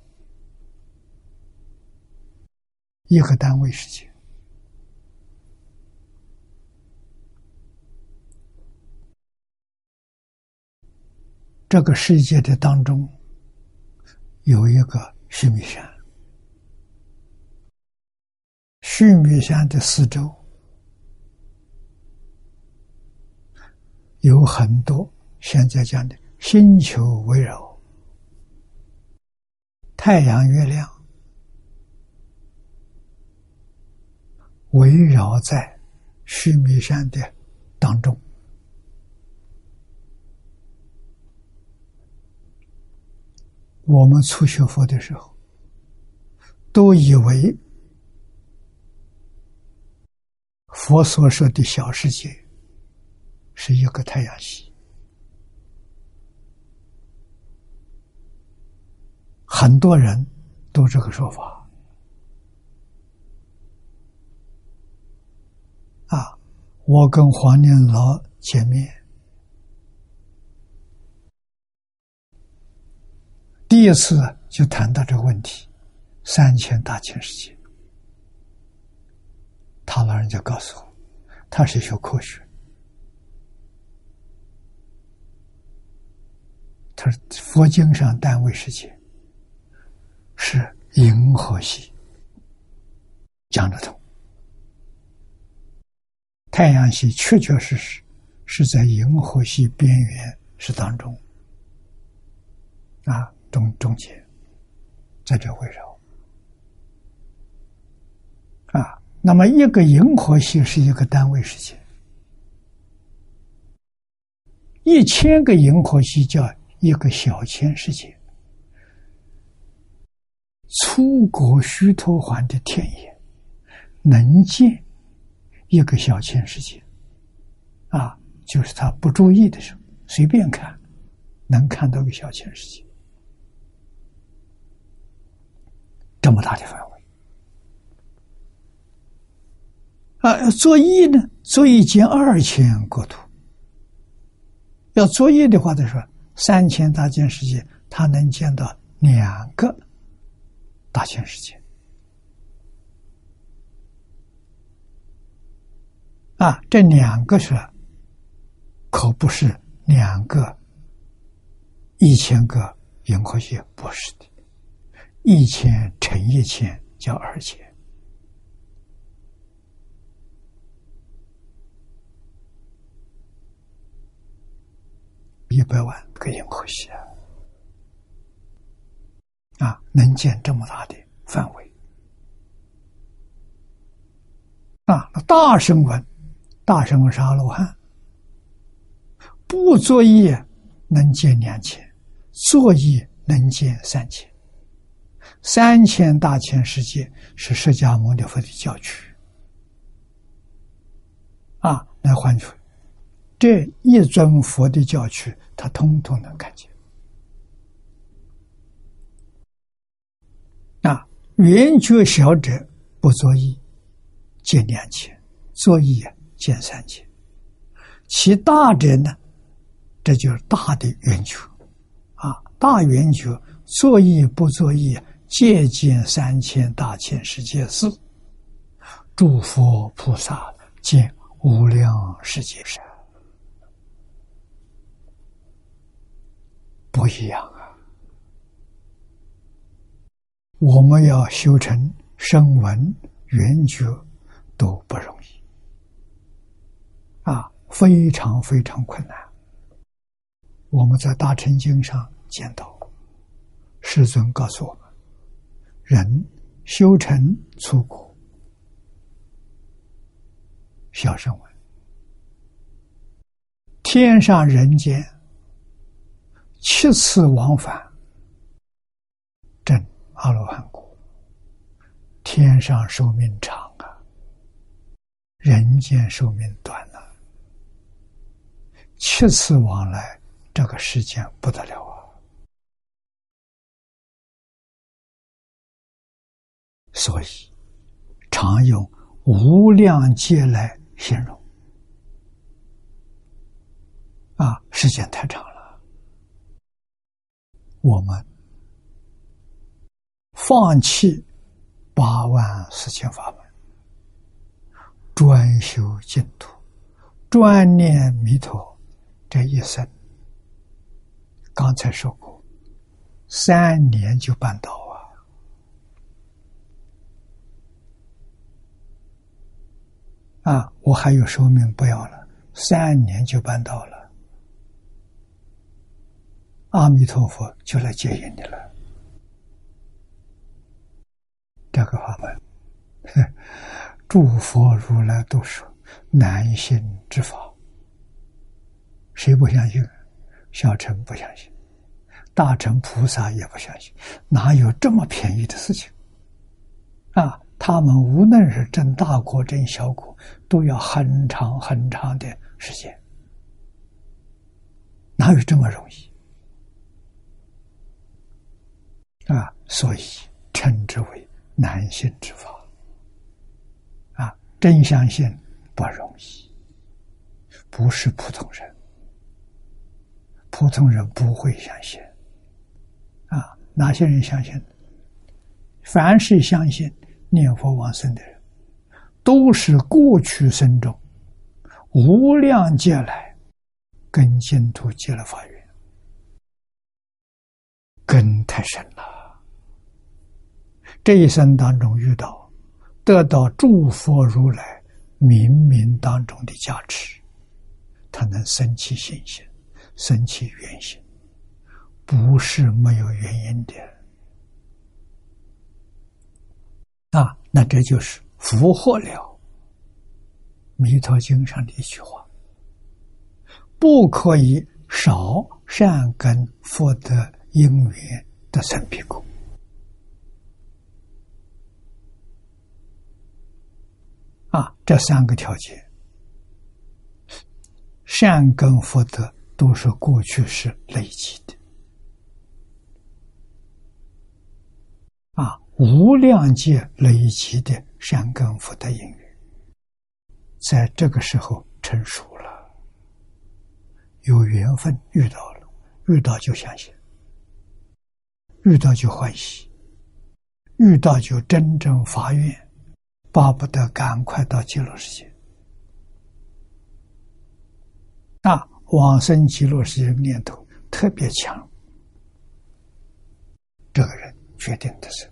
一个单位世界，这个世界的当中有一个须弥山，须弥山的四周。有很多现在讲的星球围绕太阳、月亮，围绕在须弥山的当中。我们初学佛的时候，都以为佛所说的小世界。是一个太阳系，很多人都这个说法啊。我跟黄念老见面，第一次就谈到这个问题：三千大千世界。他老人家告诉我，他是学科学。他说：“佛经上单位世界是银河系，讲得通。太阳系确确实实是在银河系边缘是当中，啊，中中间，在这围绕。啊，那么一个银河系是一个单位世界，一千个银河系叫。”一个小千世界，出国须陀环的天眼能见一个小千世界，啊，就是他不注意的时候，随便看，能看到个小千世界，这么大的范围。啊，作意呢？作意见二千国土，要作业的话，他说。三千大千世界，他能见到两个大千世界啊！这两个是，可不是两个一千个银河系，不是的，一千乘一千叫二千。一百万个银河系啊，啊，能建这么大的范围啊！那大声闻，大声闻是阿罗汉，不作业能见两千，作业能见三千，三千大千世界是释迦牟尼佛的教区啊！来换取这一尊佛的教区。他通通能看见。啊，圆觉小者不作意，见两千；作意啊见三千。其大者呢，这就是大的圆觉。啊，大圆觉作意不作意，借见三千大千世界事。诸佛菩萨见无量世界善。不一样啊！我们要修成声闻缘觉都不容易啊，非常非常困难。我们在大乘经上见到，世尊告诉我们：人修成出苦，小声闻，天上人间七次往返，证阿罗汉果。天上寿命长啊，人间寿命短。七次往来，这个时间不得了啊！所以常用无量劫来形容啊，时间太长了，我们放弃八万四千法门，专修净土，专念弥陀。这一生，刚才说过，三年就办到啊！啊，我还有寿命不要了，三年就办到了，阿弥陀佛就来接引你了。这个法门，诸佛如来都说难行之法。谁不相信？小乘不相信，大乘菩萨也不相信。哪有这么便宜的事情？啊，他们无论是挣大果、挣小果，都要很长很长的时间。哪有这么容易？啊，所以称之为难信之法。啊，真相信不容易，不是普通人。普通人不会相信，啊，哪些人相信？凡是相信念佛往生的人，都是过去生中无量劫来跟净土结了法缘，根太深了。这一生当中遇到，得到诸佛如来冥冥当中的加持，他能升起信心。生起原心，不是没有原因的啊！那这就是符合了《弥陀经》上的一句话：“不可以少善根福德因缘的生彼果。”啊，这三个条件，善根福德。都是过去是累积的啊，无量界累积的善根福德因缘，在这个时候成熟了，有缘分遇到了，遇到就相信，遇到就欢喜，遇到就真正发愿，巴不得赶快到极乐世界啊。往生极乐世界念头特别强，这个人决定的是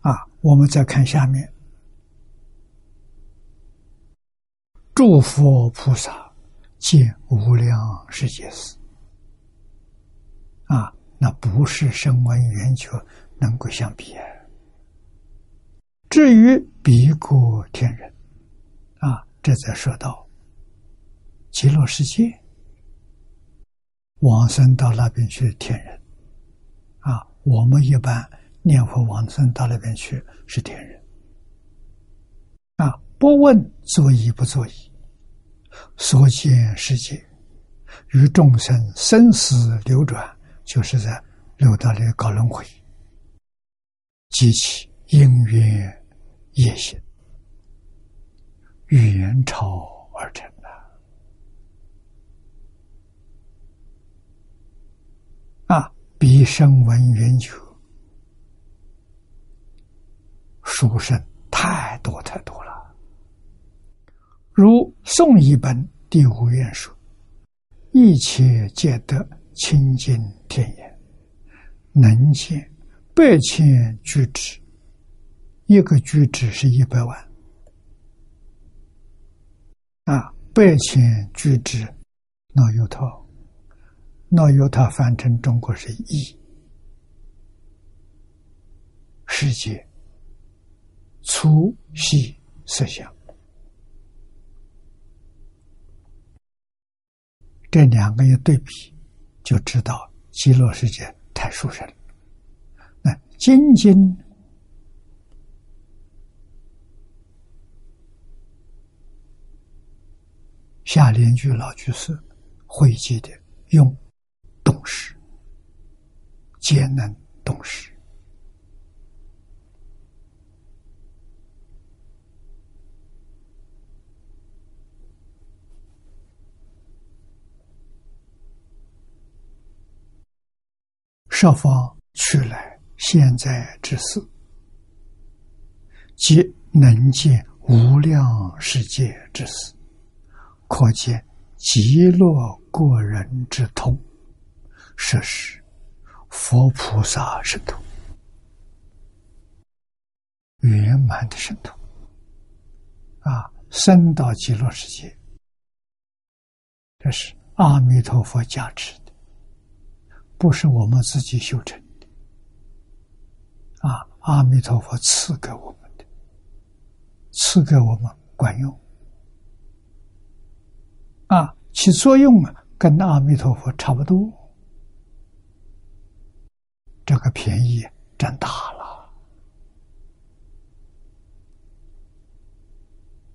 啊。我们再看下面，诸佛菩萨见无量世界时啊，那不是声闻缘觉能够相比啊。至于彼国天人，啊，这才说到极乐世界，往生到那边去天人，啊，我们一般念佛往生到那边去是天人，啊，不问作意不作意，所见世界与众生生死流转，就是在六道里搞轮回，激起因缘。业行，缘潮而成的啊！比声闻缘觉书生太多太多了。如宋一本第五愿说：“一切皆得清净天眼，能见百千具之。”一个居只是一百万啊，百千居之，那有他，那有他翻成中国是亿世界粗细思想，这两个一对比，就知道极乐世界太殊胜了。那精进。下联句老居士汇集的用动识，皆能动识。设方去来现在之事，即能见无量世界之事。可见极乐过人之通，实是佛菩萨神通圆满的神通啊！升到极乐世界，这是阿弥陀佛加持的，不是我们自己修成的啊！阿弥陀佛赐给我们的，赐给我们管用。啊，起作用啊，跟阿弥陀佛差不多。这个便宜占大了。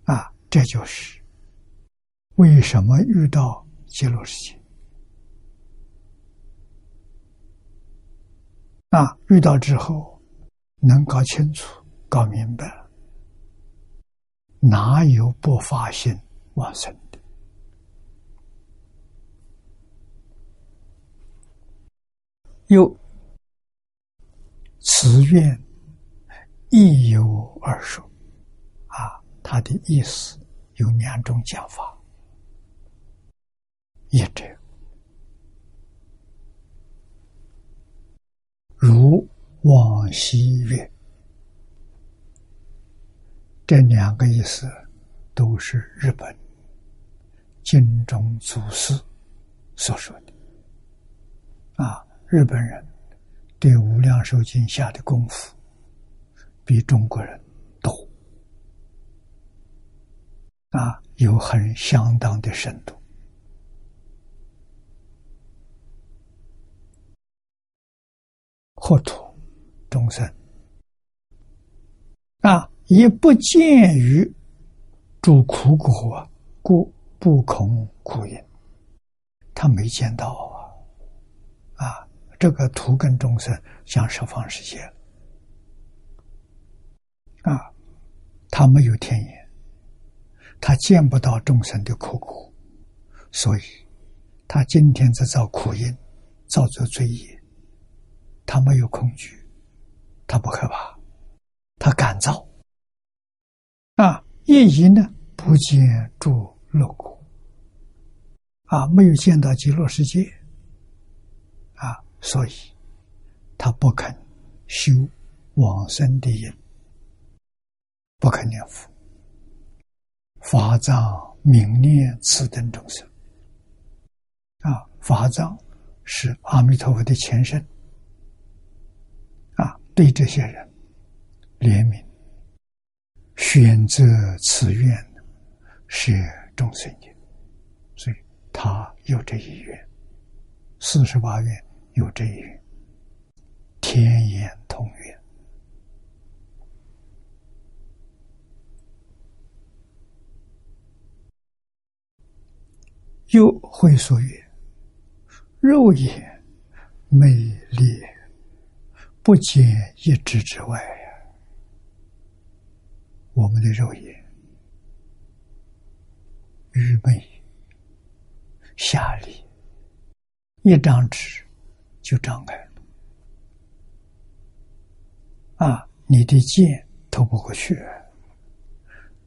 啊，这就是为什么遇到极乐世界啊，遇到之后能搞清楚、搞明白，哪有不发心往生？又此愿亦有二说，啊，他的意思有两种讲法。一者如往昔月，这两个意思都是日本经中祖师所说的，啊。日本人对《无量寿经》下的功夫比中国人多啊，有很相当的深度。或土众生啊，也不见于诸苦果，故不恐苦因。他没见到，这个图跟众生像十方世界啊，他没有天眼，他见不到众生的苦苦，所以他今天在造苦因，造作罪业，他没有恐惧，他不害怕，他敢造啊！业疑呢，不见诸乐苦啊，没有见到极乐世界。所以，他不肯修往生的因，不肯念佛，法藏明念此等众生。啊，法藏是阿弥陀佛的前身。啊，对这些人怜悯，选择此愿是众生因，所以他有这一愿，四十八愿。有这一天眼通愿，又会说曰：“肉眼美丽，不见一指之外呀。我们的肉眼愚昧下利，一张纸。”就障碍了。啊！你的剑透不过去，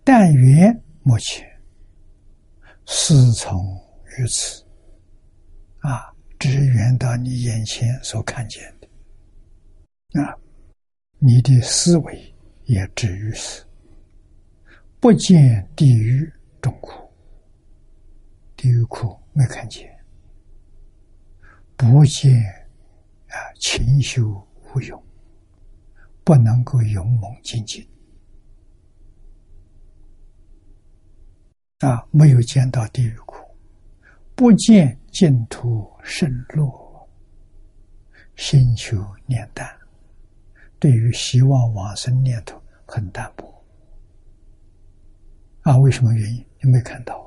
但愿目前师从于此。啊，只缘到你眼前所看见的。啊，你的思维也止于此，不见地狱中苦，地狱苦没看见，不见。啊，勤修无用，不能够勇猛精进。啊，没有见到地狱苦，不见净土甚落。心求念淡，对于希望往生念头很淡薄。啊，为什么原因？你没看到。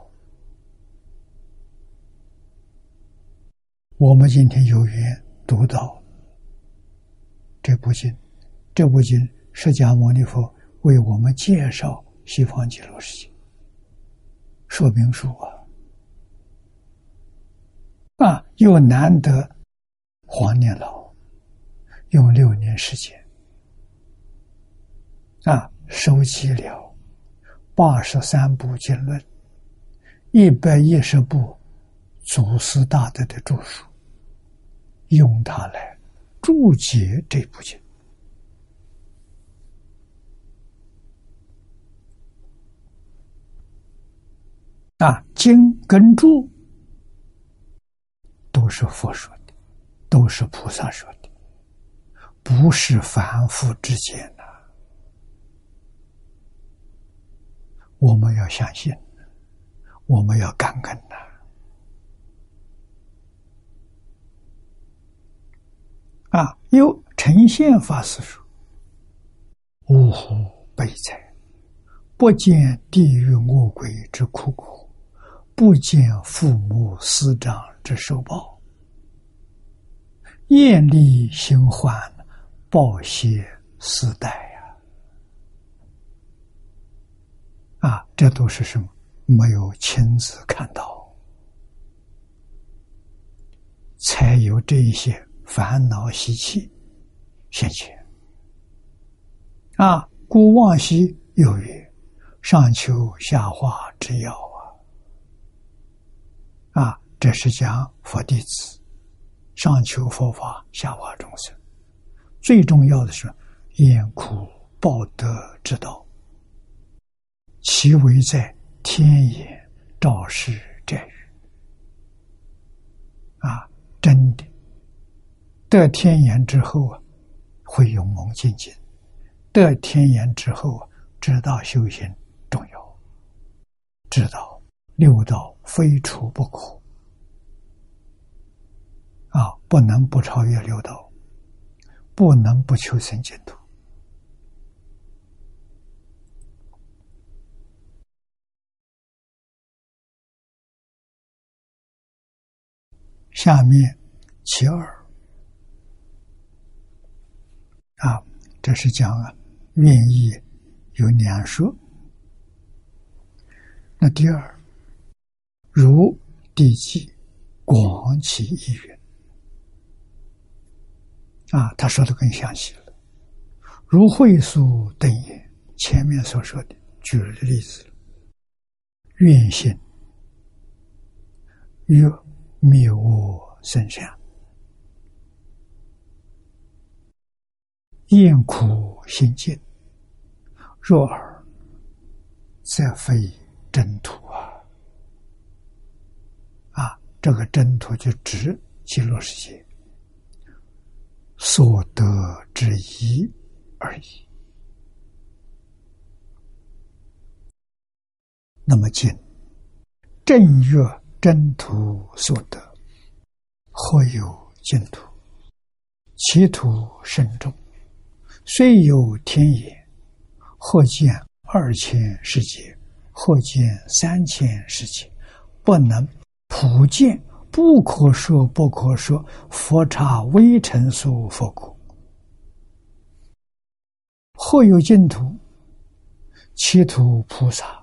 我们今天有缘读到。这部经，这部经释迦牟尼佛为我们介绍西方极乐世界说明书啊，啊，又难得黄年老用六年时间啊收集了八十三部经论，一百一十部祖师大德的著述。用它来注解这部经啊，经跟注都是佛说的，都是菩萨说的，不是凡夫之见呐。我们要相信，我们要感恩呐。啊有呈现法师说：“呜呼，悲哉！不见地狱恶鬼之苦苦，不见父母师长之受报，业力心欢，报谢时代呀！啊，这都是什么？没有亲自看到，才有这一些。”烦恼习气现前啊，故往昔有曰：“上求下化之要啊！”啊，这是讲佛弟子上求佛法，下化众生。最重要的是厌苦报德之道，其为在天眼照示这语啊，真的。得天眼之后啊，会勇猛精进；得天眼之后啊，知道修行重要，知道六道非除不可啊，不能不超越六道，不能不求生净土。下面其二。啊，这是讲啊，愿意有两说。那第二，如地基广起意愿啊，他说的更详细了。如会所等也，前面所说的举了例子，愿心欲灭我身上。厌苦心尽，若尔，则非真土啊！啊，这个真土就指极乐世界所得之一而已。那么近正月真土所得，或有净土？其土甚重。虽有天眼，或见二千世界，或见三千世界，不能普见，不可说不可说。佛刹微尘数佛国，或有净土，其土菩萨，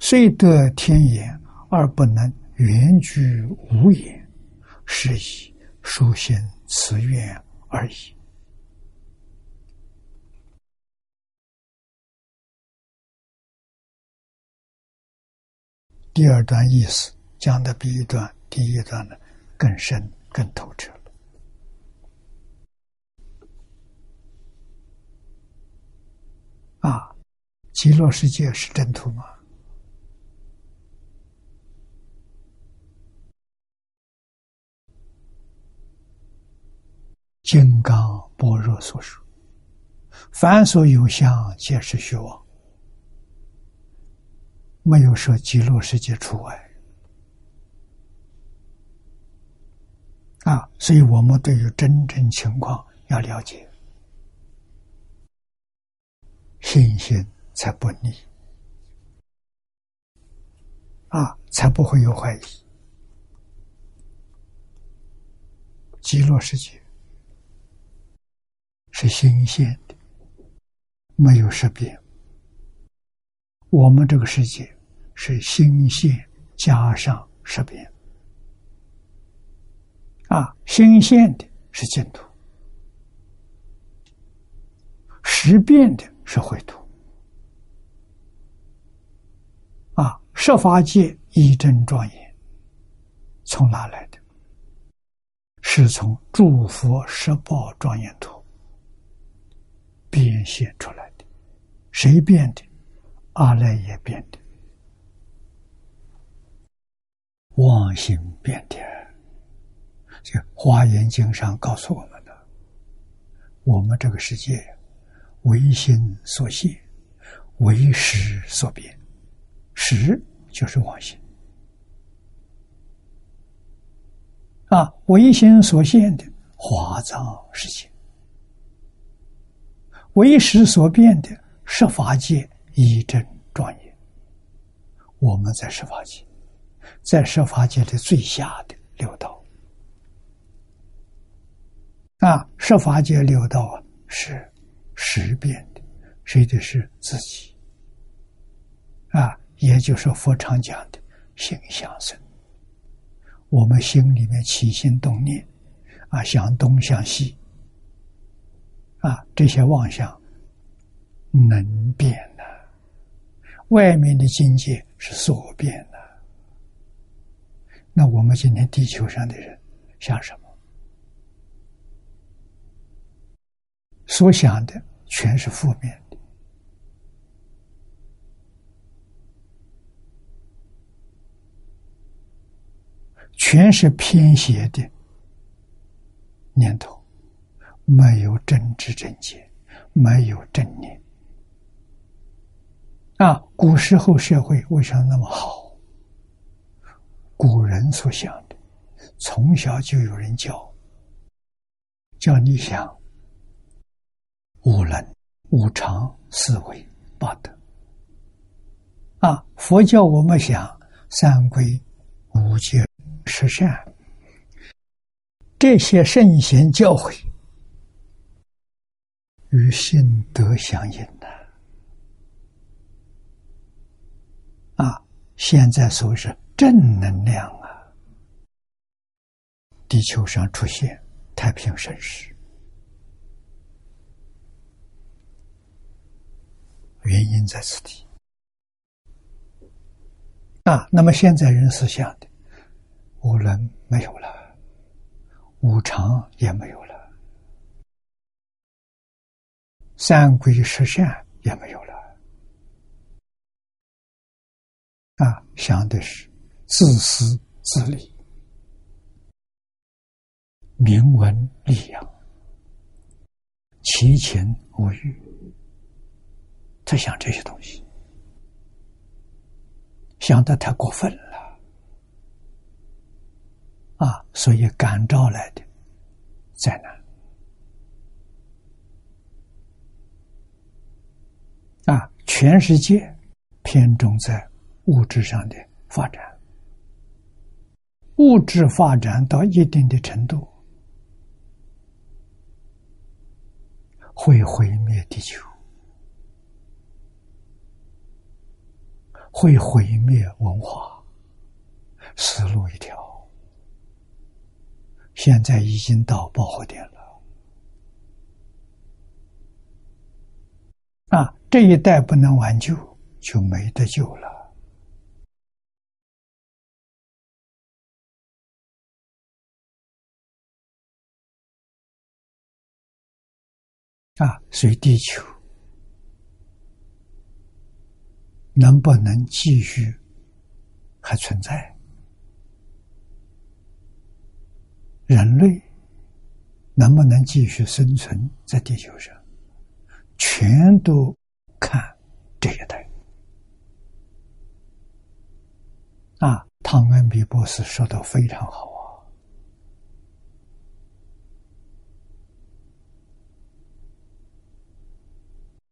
虽得天眼，而不能圆具无眼，是以殊心慈愿而已。第二段意思讲的比一段第一段呢更深更透彻了。啊，极乐世界是真土吗？金刚般若所说：“凡所有相，皆是虚妄。”没有说极乐世界除外。啊，所以我们对于真正情况要了解，信心才不逆，啊，才不会有怀疑。极乐世界是新鲜的，没有识别。我们这个世界是新鲜加上识别。啊，新鲜的是净土，识变的是秽土。啊，设法界一真庄严，从哪来的？是从诸佛十宝庄严图变现出来的，谁变的？阿赖耶变的，妄心变的。这《华严经》上告诉我们的：我们这个世界唯心所现，唯识所变，识就是妄心。啊，唯心所现的华藏世界，唯识所变的十法界一真庄严。我们在十法界，在十法界的最下的六道。啊，十法界六道啊，是识变的，谁的是自己？啊，也就是佛常讲的心相生。我们心里面起心动念，啊，向东向西，啊，这些妄想能变。外面的境界是所变的。那我们今天地球上的人想什么？所想的全是负面的。全是偏邪的念头，没有真知正见，没有正念。啊，古时候社会为什么那么好？古人所想的，从小就有人教，叫你想五能、五常、四维、八德。啊，佛教我们想三归、五戒。十善，这些圣贤教诲与心德相应的啊！现在所谓是正能量啊，地球上出现太平盛世，原因在此地啊。那么现在人思想的。五伦没有了，五常也没有了，三规十善也没有了。啊，想的是自私自利、名闻利养、七情五欲，他想这些东西，想的太过分了。啊，所以感召来的灾难啊！全世界偏重在物质上的发展，物质发展到一定的程度，会毁灭地球，会毁灭文化，死路一条。现在已经到爆火点了，啊，这一代不能挽救，就没得救了，啊，所以地球能不能继续还存在？人类能不能继续生存在地球上，全都看这一代。啊，汤恩比博士说的非常好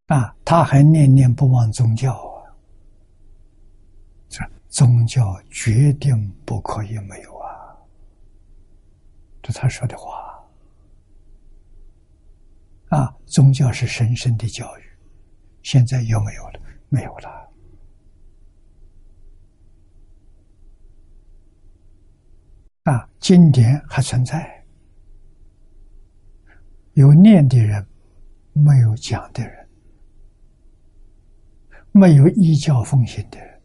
啊！他还念念不忘宗教啊，这宗教决定不可以没有啊！这他说的话啊，宗教是神圣的教育，现在有没有了？没有了。啊，经典还存在，有念的人，没有讲的人，没有依教奉行的人，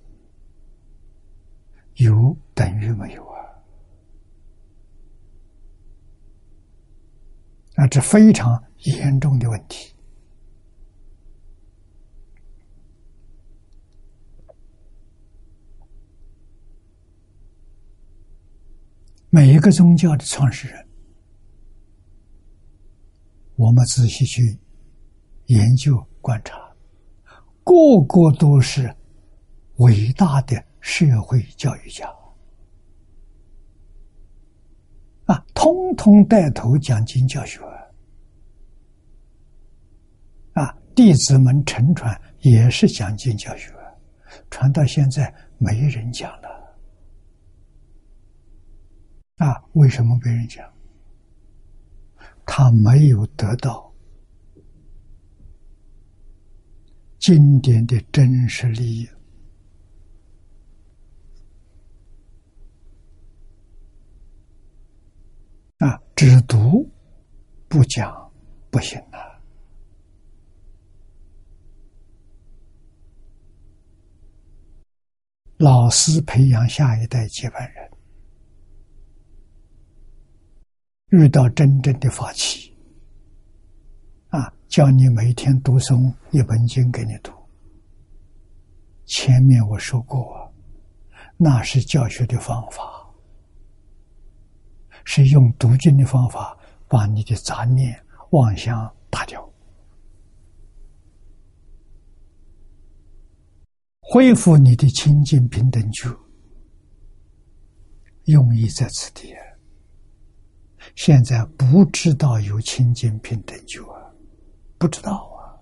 有等于没有啊！啊，这非常严重的问题。每一个宗教的创始人，我们仔细去研究观察，个个都是伟大的社会教育家啊，通通带头讲经教学啊，弟子们乘传也是讲经教学，传到现在没人讲了。啊，为什么没人讲？他没有得到经典的真实利益啊！只读不讲不行啊！老师培养下一代接班人。遇到真正的法器，叫你每天读诵一本经给你读。前面我说过，那是教学的方法，是用读经的方法把你的杂念、妄想打掉，恢复你的清净平等觉，用意在此地。现在不知道有清净平等觉，不知道啊！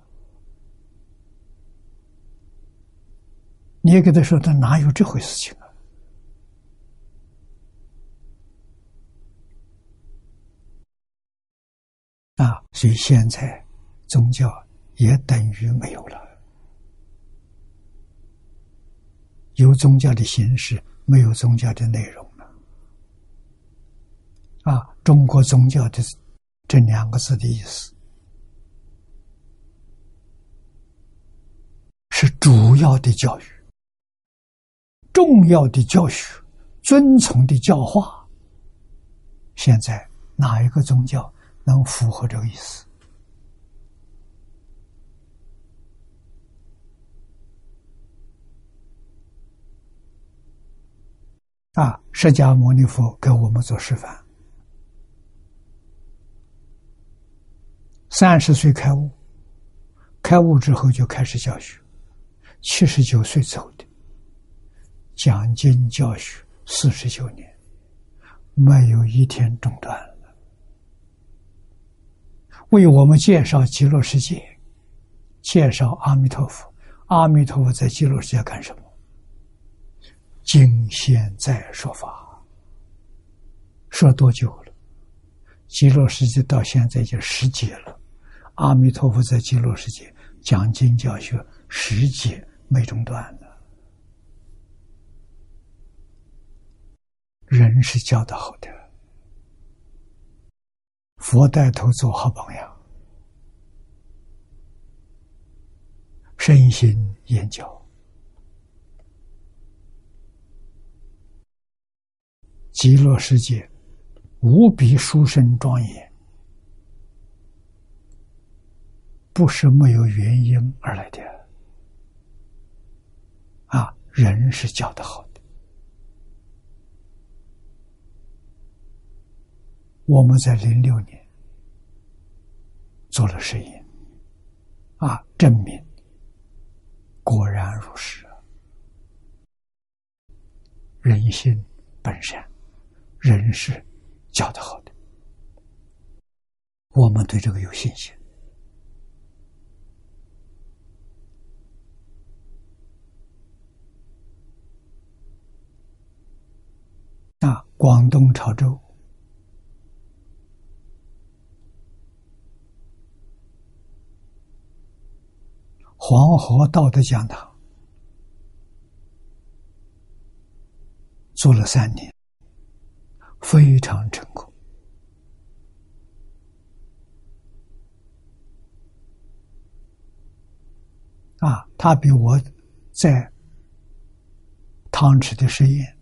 你也给他说，他哪有这回事情啊？啊，所以现在宗教也等于没有了，有宗教的形式，没有宗教的内容。啊，中国宗教的这两个字的意思，是主要的教育、重要的教学、遵从的教化。现在哪一个宗教能符合这个意思？啊，释迦牟尼佛给我们做示范。三十岁开悟，开悟之后就开始教学，七十九岁走的，讲经教学四十九年，没有一天中断了。为我们介绍极乐世界，介绍阿弥陀佛。阿弥陀佛在极乐世界干什么？今现在说法，说多久了？极乐世界到现在已经十劫了。阿弥陀佛在极乐世界讲经教学，十劫没中断的。人是教的好的，佛带头做好榜样，身心研教，极乐世界无比殊胜庄严。不是没有原因而来的，人是教的好的。我们在零六年做了实验，啊，证明果然如是，人心本善，人是教的好的，我们对这个有信心。啊，广东潮州黄河道德讲堂。做了三年，非常成功。啊，他比我在汤池的实验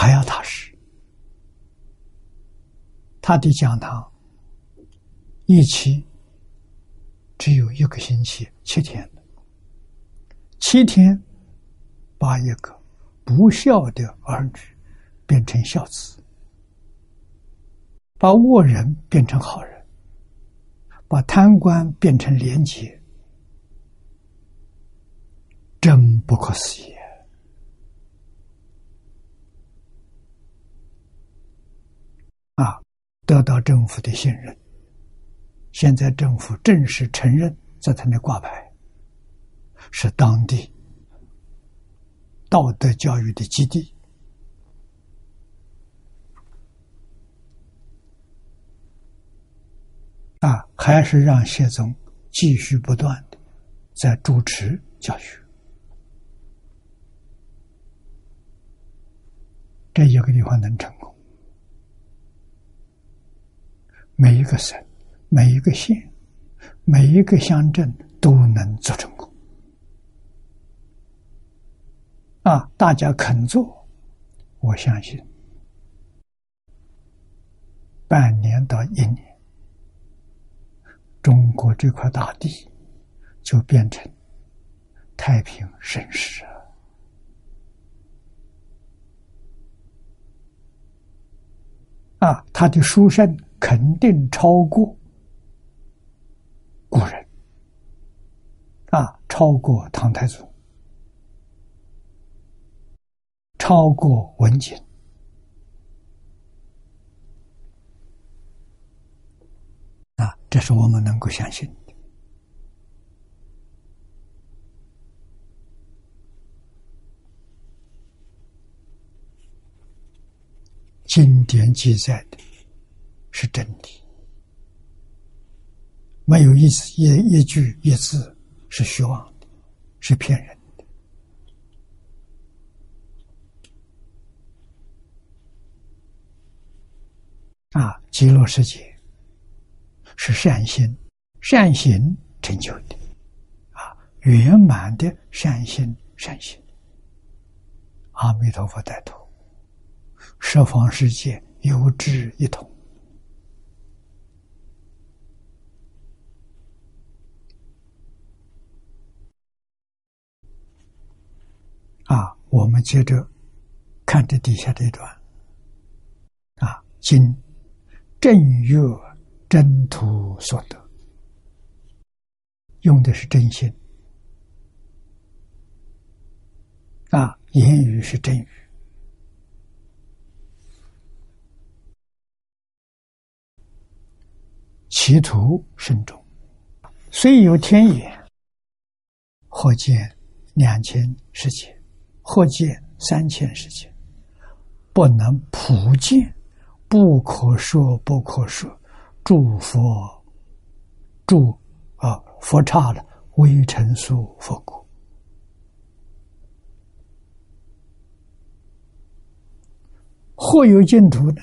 还要踏实。他的讲堂一期只有一个星期，七天七天。把一个不孝的儿女变成孝子，把恶人变成好人，把贪官变成廉洁，真不可思议啊！得到政府的信任，现在政府正式承认，在他那挂牌是当地。道德教育的基地啊，还是让谢宗继续不断的在主持教育。这一个地方能成功，每一个省、每一个县、每一个乡镇都能做成功。啊！大家肯做，我相信，半年到一年，中国这块大地就变成太平盛世啊！啊他的书生肯定超过古人，啊，超过唐太祖。超过文景啊，这是我们能够相信的。经典记载的是真理，没有一字一一句一字是虚妄的，是骗人的。啊，极乐世界是善心、善行成就的，啊，圆满的善心、善行。阿弥陀佛带头，十方世界有志一同。啊，我们接着看这底下这段，啊，经。正月真土所得，用的是真心。啊，言语是真语，其图甚重，虽有天眼，或见两千世界，或见三千世界，不能普见。不可说，不可说。诸佛，诸啊，佛刹了，微尘数佛国。或有净土呢？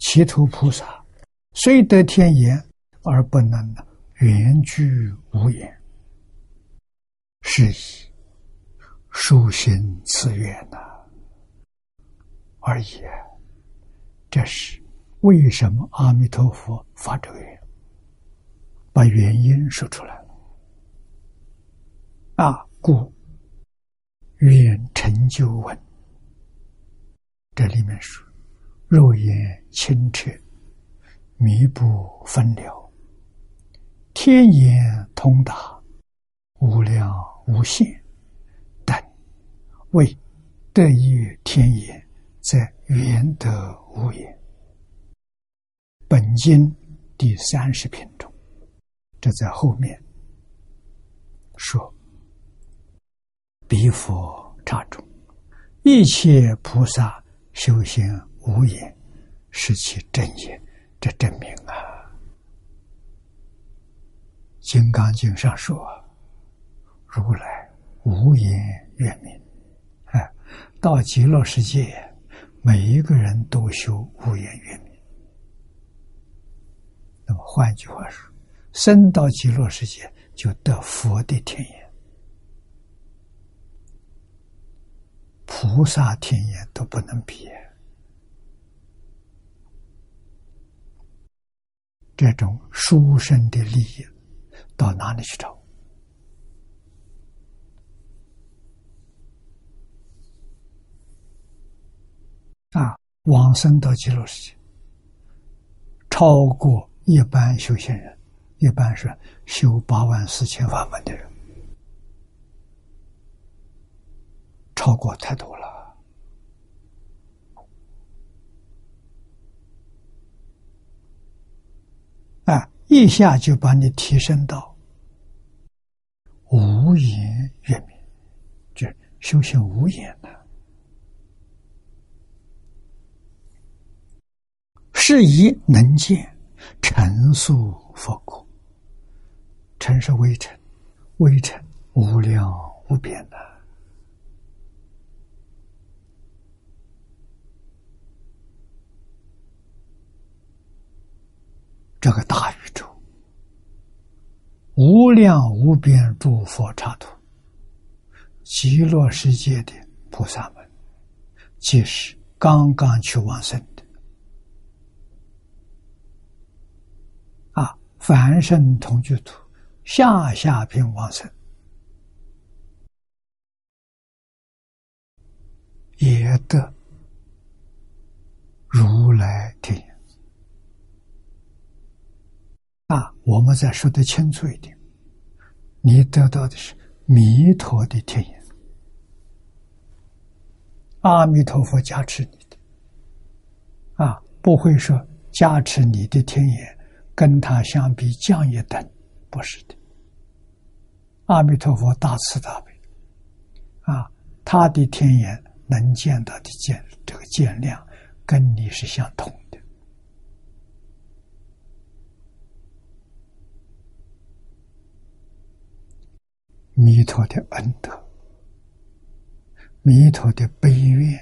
其土菩萨虽得天言，而不能远居无言，是以殊心此愿呐，而已。这是为什么阿弥陀佛发这个愿？把原因说出来了。啊，故愿成就文，这里面说：肉眼清澈，弥不分了；天眼通达，无量无限，为得于天眼，则圆得无也。本经第三十品中，这在后面说：“彼佛刹中，一切菩萨修行无言，是其正也。”这证明啊，《金刚经》上说：“如来无言愿明。”到极乐世界，每一个人都修无言愿明。那么换句话说，生到极乐世界就得佛的天眼，菩萨天眼都不能比。这种殊胜的利益，到哪里去找？啊，往生到极乐世界，超过一般修行人，一般是修八万四千法门的人，超过太多了。啊！一下就把你提升到无言月明，就修行无言了。是以能见尘数佛果，尘是微尘，微尘无量无边的。这个大宇宙，无量无边诸佛刹土，极乐世界的菩萨们，即是刚刚去往生的啊！凡圣同居土，下下品往生，也得如来天。啊，我们再说的清楚一点，你得到的是弥陀的天眼，阿弥陀佛加持你的，啊，不会说加持你的天眼跟他相比降一等，不是的。阿弥陀佛大慈大悲，啊，他的天眼能见到的见这个见量，跟你是相同的。弥陀的恩德，弥陀的悲愿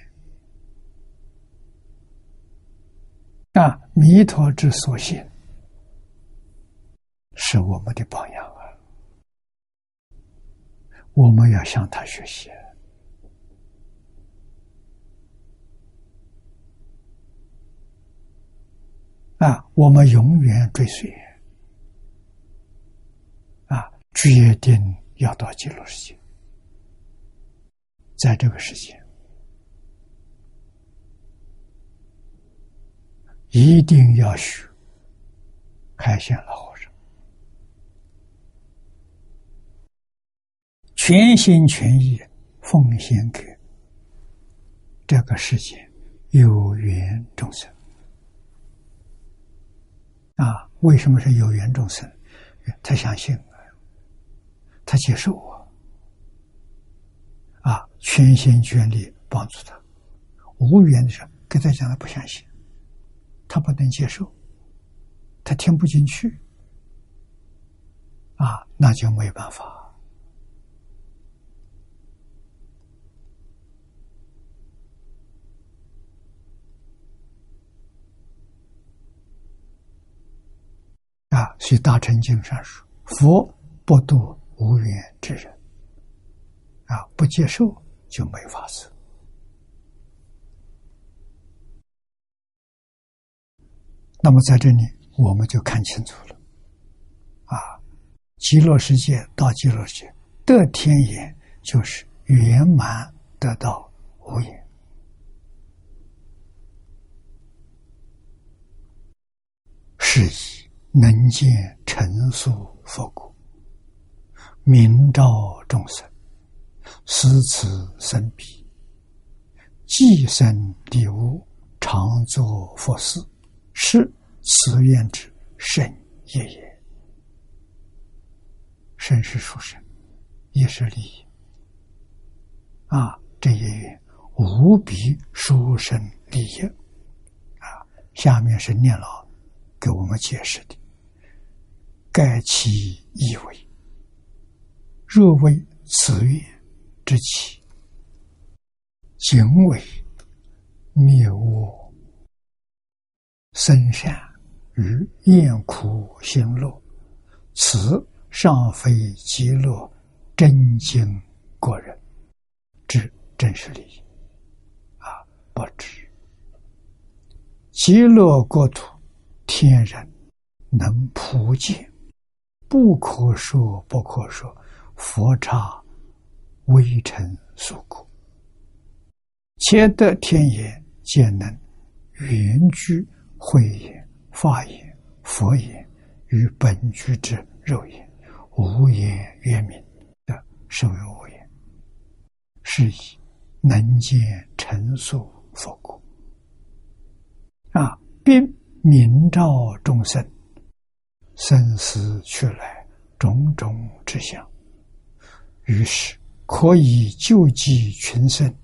啊！弥陀之所信，是我们的榜样啊！我们要向他学习啊！我们永远追随啊！决定。要到极乐世界，在这个世界，一定要学开显老和尚，全心全意奉献给这个世界有缘众生。啊，为什么是有缘众生？他相信。他接受我，啊，全心全力帮助他。无缘的时候，跟他讲他不相信，他不能接受，他听不进去，啊，那就没办法。啊，所以大乘经上说：“佛不度。”无缘之人啊，不接受就没法子。那么在这里，我们就看清楚了啊，极乐世界到极乐世界的天眼，就是圆满得到无眼，是以能见成熟佛果。明照众生，思此生彼，寄生礼物，常作佛事，是此愿之甚业也。甚是殊胜，也是利益啊！这一愿无比殊胜利益啊！下面是念老给我们解释的，盖其意为：若为此愿之起。行为灭恶生善与厌苦行乐，此尚非极乐真经过人之真实利益啊！不知极乐国土天人能普见，不可说不可说，佛刹微尘所过。且得天眼，见能圆具慧眼、法眼、佛眼与本具之肉眼，无言圆明的受有无言，是以能见成熟佛故啊，并明照众生。生死去来种种之相，于是可以救济群生。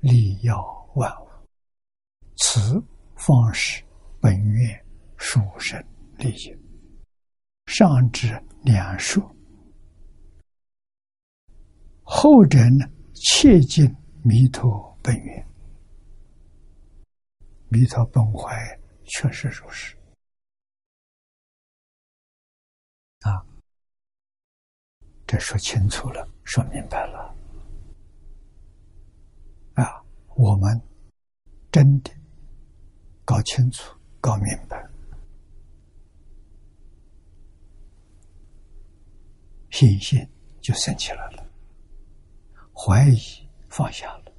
利药万物，此方是本愿殊胜利益。上至两说，后者呢切近弥陀本愿。弥陀本怀确实如是这说清楚了，说明白了。啊，我们真的搞清楚、搞明白，信心就升起来了，怀疑放下了。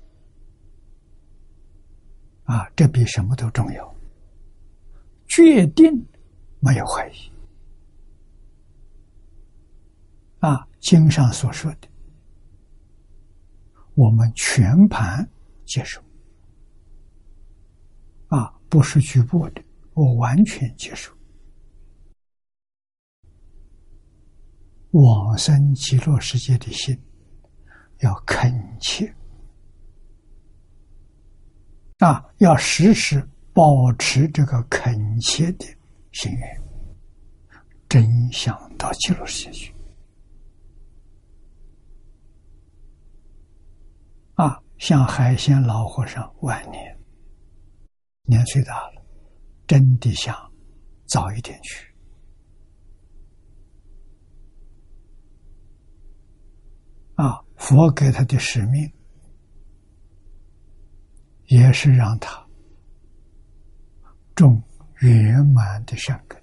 啊，这比什么都重要。决定没有怀疑。啊，经上所说的。我们全盘接受啊，不是局部的，我完全接受。往生极乐世界的心要恳切啊，要时时保持这个恳切的心愿，真想到极乐世界去。啊，像海鲜老和尚晚年年岁大了，真的想早一点去。啊，佛给他的使命也是让他种圆满的善根。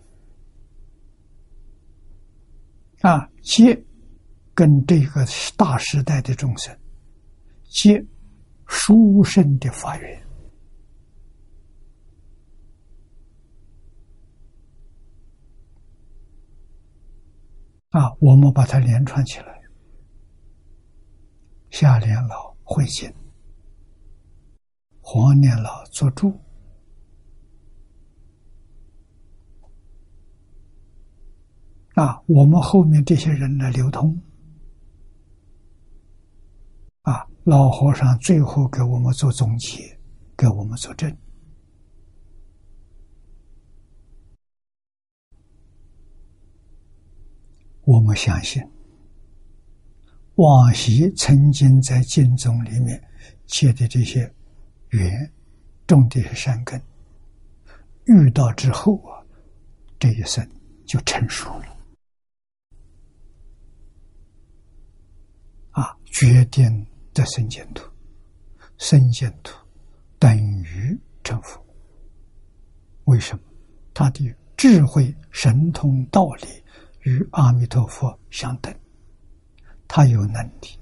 啊，接跟这个大时代的众生。接殊胜的法缘啊，我们把它连串起来，下联老会心，黄年老做主啊，我们后面这些人来流通啊。老和尚最后给我们做总结，给我们作证。我们相信，往昔曾经在经中里面结的这些缘，种的善根，遇到之后啊，这一生就成熟了，啊，决定。在生净土，生净土等于成佛。为什么？他的智慧、神通、道理与阿弥陀佛相等，他有能力，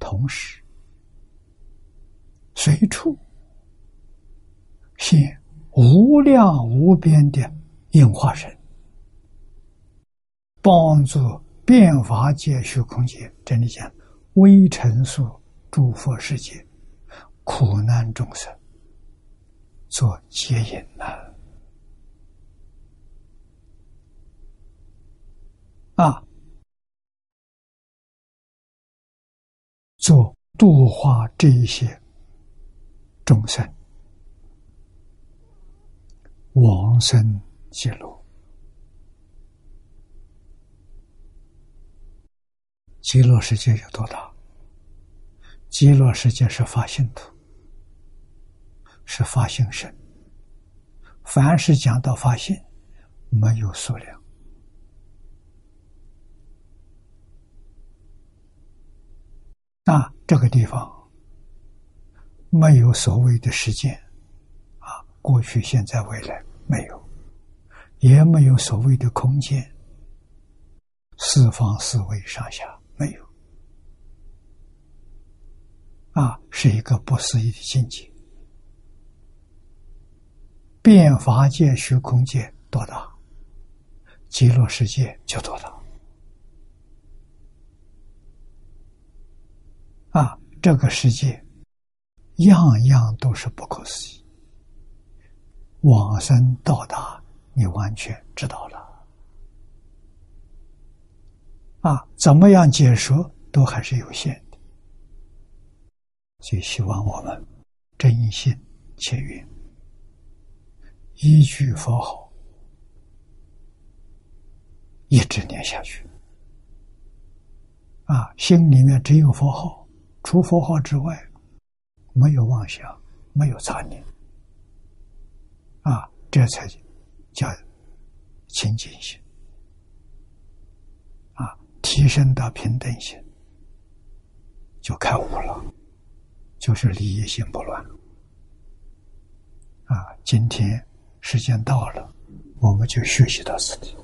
同时随处现无量无边的应化身，帮助变法界、虚空界。这里讲微尘数。诸佛世界苦难众生做接引呐！啊，做度化这一些众生往生极乐。极乐世界有多大？极乐世界是发心土，是发心身。凡是讲到发心，没有数量。那这个地方没有所谓的时间啊，过去、现在、未来没有，也没有所谓的空间，四方四维上下。没有，啊，是一个不思议的境界。变法界、虚空界多大，极乐世界就多大。啊，这个世界样样都是不可思议。往生到达，你完全知道了。啊，怎么样解说都还是有限，所以希望我们真心切愿，一句佛号一直念下去。啊，心里面只有佛号，除佛号之外，没有妄想，没有杂念。啊，这才叫清净心。啊提升到平等心，就开悟了，就是利益心不乱。啊，今天时间到了，我们就学习到此地。